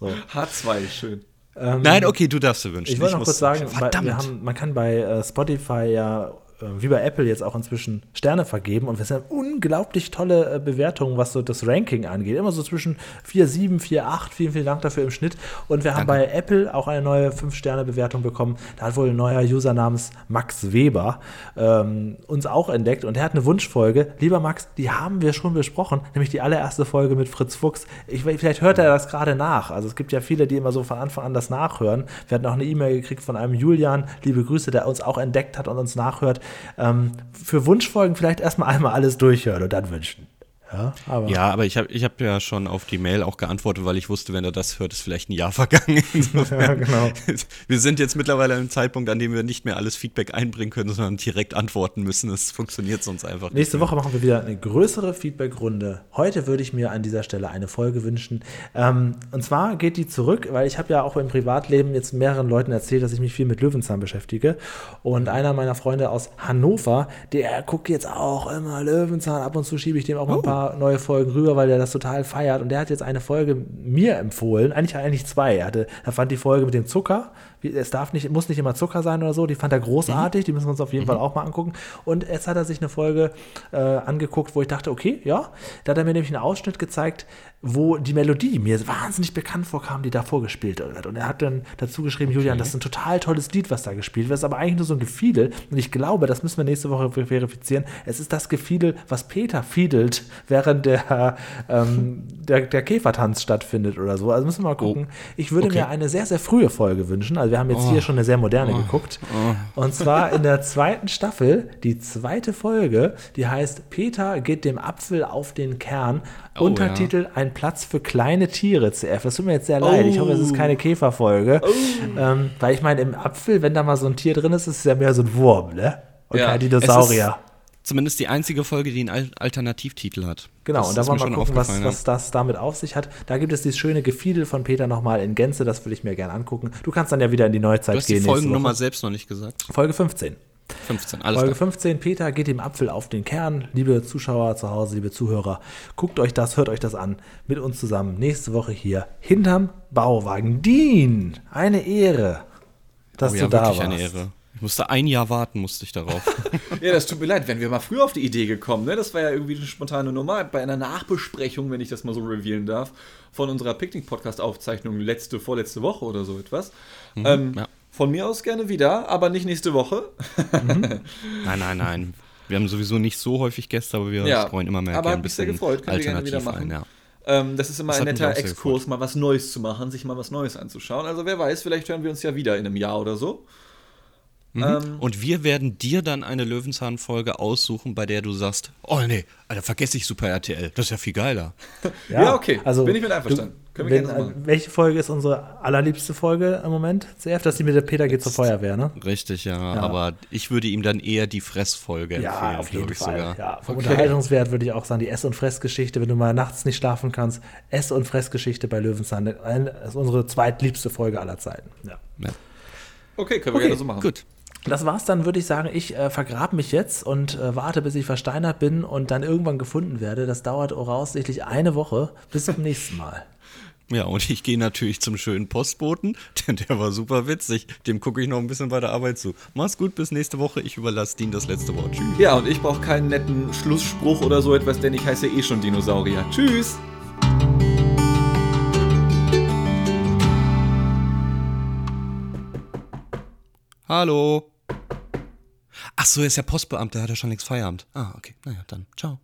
So. H2, schön. Ähm, Nein, okay, du darfst du wünschen. Ich wollte noch kurz sagen, bei, haben, man kann bei äh, Spotify ja wie bei Apple jetzt auch inzwischen Sterne vergeben und wir sind unglaublich tolle äh, Bewertungen, was so das Ranking angeht. Immer so zwischen 4,7, 4,8. Vielen, vielen Dank dafür im Schnitt. Und wir haben bei Apple auch eine neue 5-Sterne-Bewertung bekommen. Da hat wohl ein neuer User namens Max Weber ähm, uns auch entdeckt und er hat eine Wunschfolge. Lieber Max, die haben wir schon besprochen, nämlich die allererste Folge mit Fritz Fuchs. Ich, vielleicht hört er das gerade nach. Also es gibt ja viele, die immer so von Anfang an das nachhören. Wir hatten auch eine E-Mail gekriegt von einem Julian, liebe Grüße, der uns auch entdeckt hat und uns nachhört. Ähm, für Wunschfolgen vielleicht erstmal einmal alles durchhören und dann wünschen. Ja, aber, ja, aber ich habe ich hab ja schon auf die Mail auch geantwortet, weil ich wusste, wenn er das hört, ist vielleicht ein Jahr vergangen. ja, genau. Wir sind jetzt mittlerweile an einem Zeitpunkt, an dem wir nicht mehr alles Feedback einbringen können, sondern direkt antworten müssen. Das funktioniert sonst einfach Nächste Woche machen wir wieder eine größere Feedback-Runde. Heute würde ich mir an dieser Stelle eine Folge wünschen. Ähm, und zwar geht die zurück, weil ich habe ja auch im Privatleben jetzt mehreren Leuten erzählt, dass ich mich viel mit Löwenzahn beschäftige. Und einer meiner Freunde aus Hannover, der guckt jetzt auch immer Löwenzahn. Ab und zu schiebe ich dem auch mal oh. ein paar neue Folgen rüber, weil er das total feiert. Und der hat jetzt eine Folge mir empfohlen, eigentlich eigentlich zwei. Er, hatte, er fand die Folge mit dem Zucker, es darf nicht, muss nicht immer Zucker sein oder so, die fand er großartig, mhm. die müssen wir uns auf jeden mhm. Fall auch mal angucken. Und jetzt hat er sich eine Folge äh, angeguckt, wo ich dachte, okay, ja, da hat er mir nämlich einen Ausschnitt gezeigt, wo die Melodie mir wahnsinnig bekannt vorkam, die da vorgespielt wird. Und er hat dann dazu geschrieben, Julian, okay. das ist ein total tolles Lied, was da gespielt wird. Ist aber eigentlich nur so ein Gefiedel. Und ich glaube, das müssen wir nächste Woche verifizieren. Es ist das Gefiedel, was Peter fiedelt, während der, ähm, der, der Käfertanz stattfindet oder so. Also müssen wir mal gucken. Oh. Ich würde okay. mir eine sehr, sehr frühe Folge wünschen. Also wir haben jetzt oh. hier schon eine sehr moderne oh. geguckt. Oh. Und zwar in der zweiten Staffel, die zweite Folge, die heißt Peter geht dem Apfel auf den Kern. Oh, Untertitel ja. Ein Platz für kleine Tiere, CF. Das tut mir jetzt sehr leid. Ich hoffe, es ist keine oh. Käferfolge. Oh. Ähm, weil ich meine, im Apfel, wenn da mal so ein Tier drin ist, ist es ja mehr so ein Wurm, ne? Und ja. kein Dinosaurier. Zumindest die einzige Folge, die einen Alternativtitel hat. Genau, das und da wollen wir mal gucken, was, was das damit auf sich hat. Da gibt es dieses schöne Gefiedel von Peter nochmal in Gänze, das würde ich mir gerne angucken. Du kannst dann ja wieder in die Neuzeit du hast gehen. Die Folgennummer selbst noch nicht gesagt. Folge 15. 15, alles Folge 15, Peter geht dem Apfel auf den Kern. Liebe Zuschauer zu Hause, liebe Zuhörer, guckt euch das, hört euch das an. Mit uns zusammen nächste Woche hier hinterm Bauwagen. Dean, eine Ehre, dass oh, ja, du da warst. eine Ehre. Ich musste ein Jahr warten, musste ich darauf. ja, das tut mir leid, wenn wir mal früher auf die Idee gekommen, ne? Das war ja irgendwie eine spontane Nummer. Bei einer Nachbesprechung, wenn ich das mal so revealen darf, von unserer Picknick-Podcast-Aufzeichnung letzte, vorletzte Woche oder so etwas. Mhm, ähm, ja. Von mir aus gerne wieder, aber nicht nächste Woche. mhm. Nein, nein, nein. Wir haben sowieso nicht so häufig Gäste, aber wir ja, freuen immer mehr. Aber mich sehr gefreut, können wir gerne wieder machen. Ein, ja. ähm, das ist immer das ein netter Exkurs, mal was Neues zu machen, sich mal was Neues anzuschauen. Also wer weiß, vielleicht hören wir uns ja wieder in einem Jahr oder so. Mhm. Ähm, und wir werden dir dann eine Löwenzahn-Folge aussuchen, bei der du sagst, oh nee, Alter, vergesse ich Super RTL. Das ist ja viel geiler. ja, ja, okay. Also, Bin ich mit einverstanden. Können wir wenn, gerne machen. Welche Folge ist unsere allerliebste Folge im Moment? CF, dass die mit der Peter geht zur Feuerwehr, ne? Richtig, ja. ja. Aber ich würde ihm dann eher die Fressfolge empfehlen, ja, auf jeden Fall. Sogar. Ja, vom okay. Unterhaltungswert würde ich auch sagen, die Ess- und Fressgeschichte, wenn du mal nachts nicht schlafen kannst. Ess- und Fressgeschichte bei Löwenzahn. Das ist unsere zweitliebste Folge aller Zeiten. Ja. ja. Okay, können wir okay, gerne so machen. Gut. Das war's dann, würde ich sagen. Ich äh, vergrabe mich jetzt und äh, warte, bis ich versteinert bin und dann irgendwann gefunden werde. Das dauert voraussichtlich eine Woche. Bis zum nächsten Mal. Ja, und ich gehe natürlich zum schönen Postboten, denn der war super witzig. Dem gucke ich noch ein bisschen bei der Arbeit zu. Mach's gut, bis nächste Woche. Ich überlasse Dean das letzte Wort. Tschüss. Ja, und ich brauche keinen netten Schlussspruch oder so etwas, denn ich heiße eh schon Dinosaurier. Tschüss. Hallo. Ach so, er ist ja Postbeamter, hat er schon längst Feierabend. Ah, okay. Naja, dann. Ciao.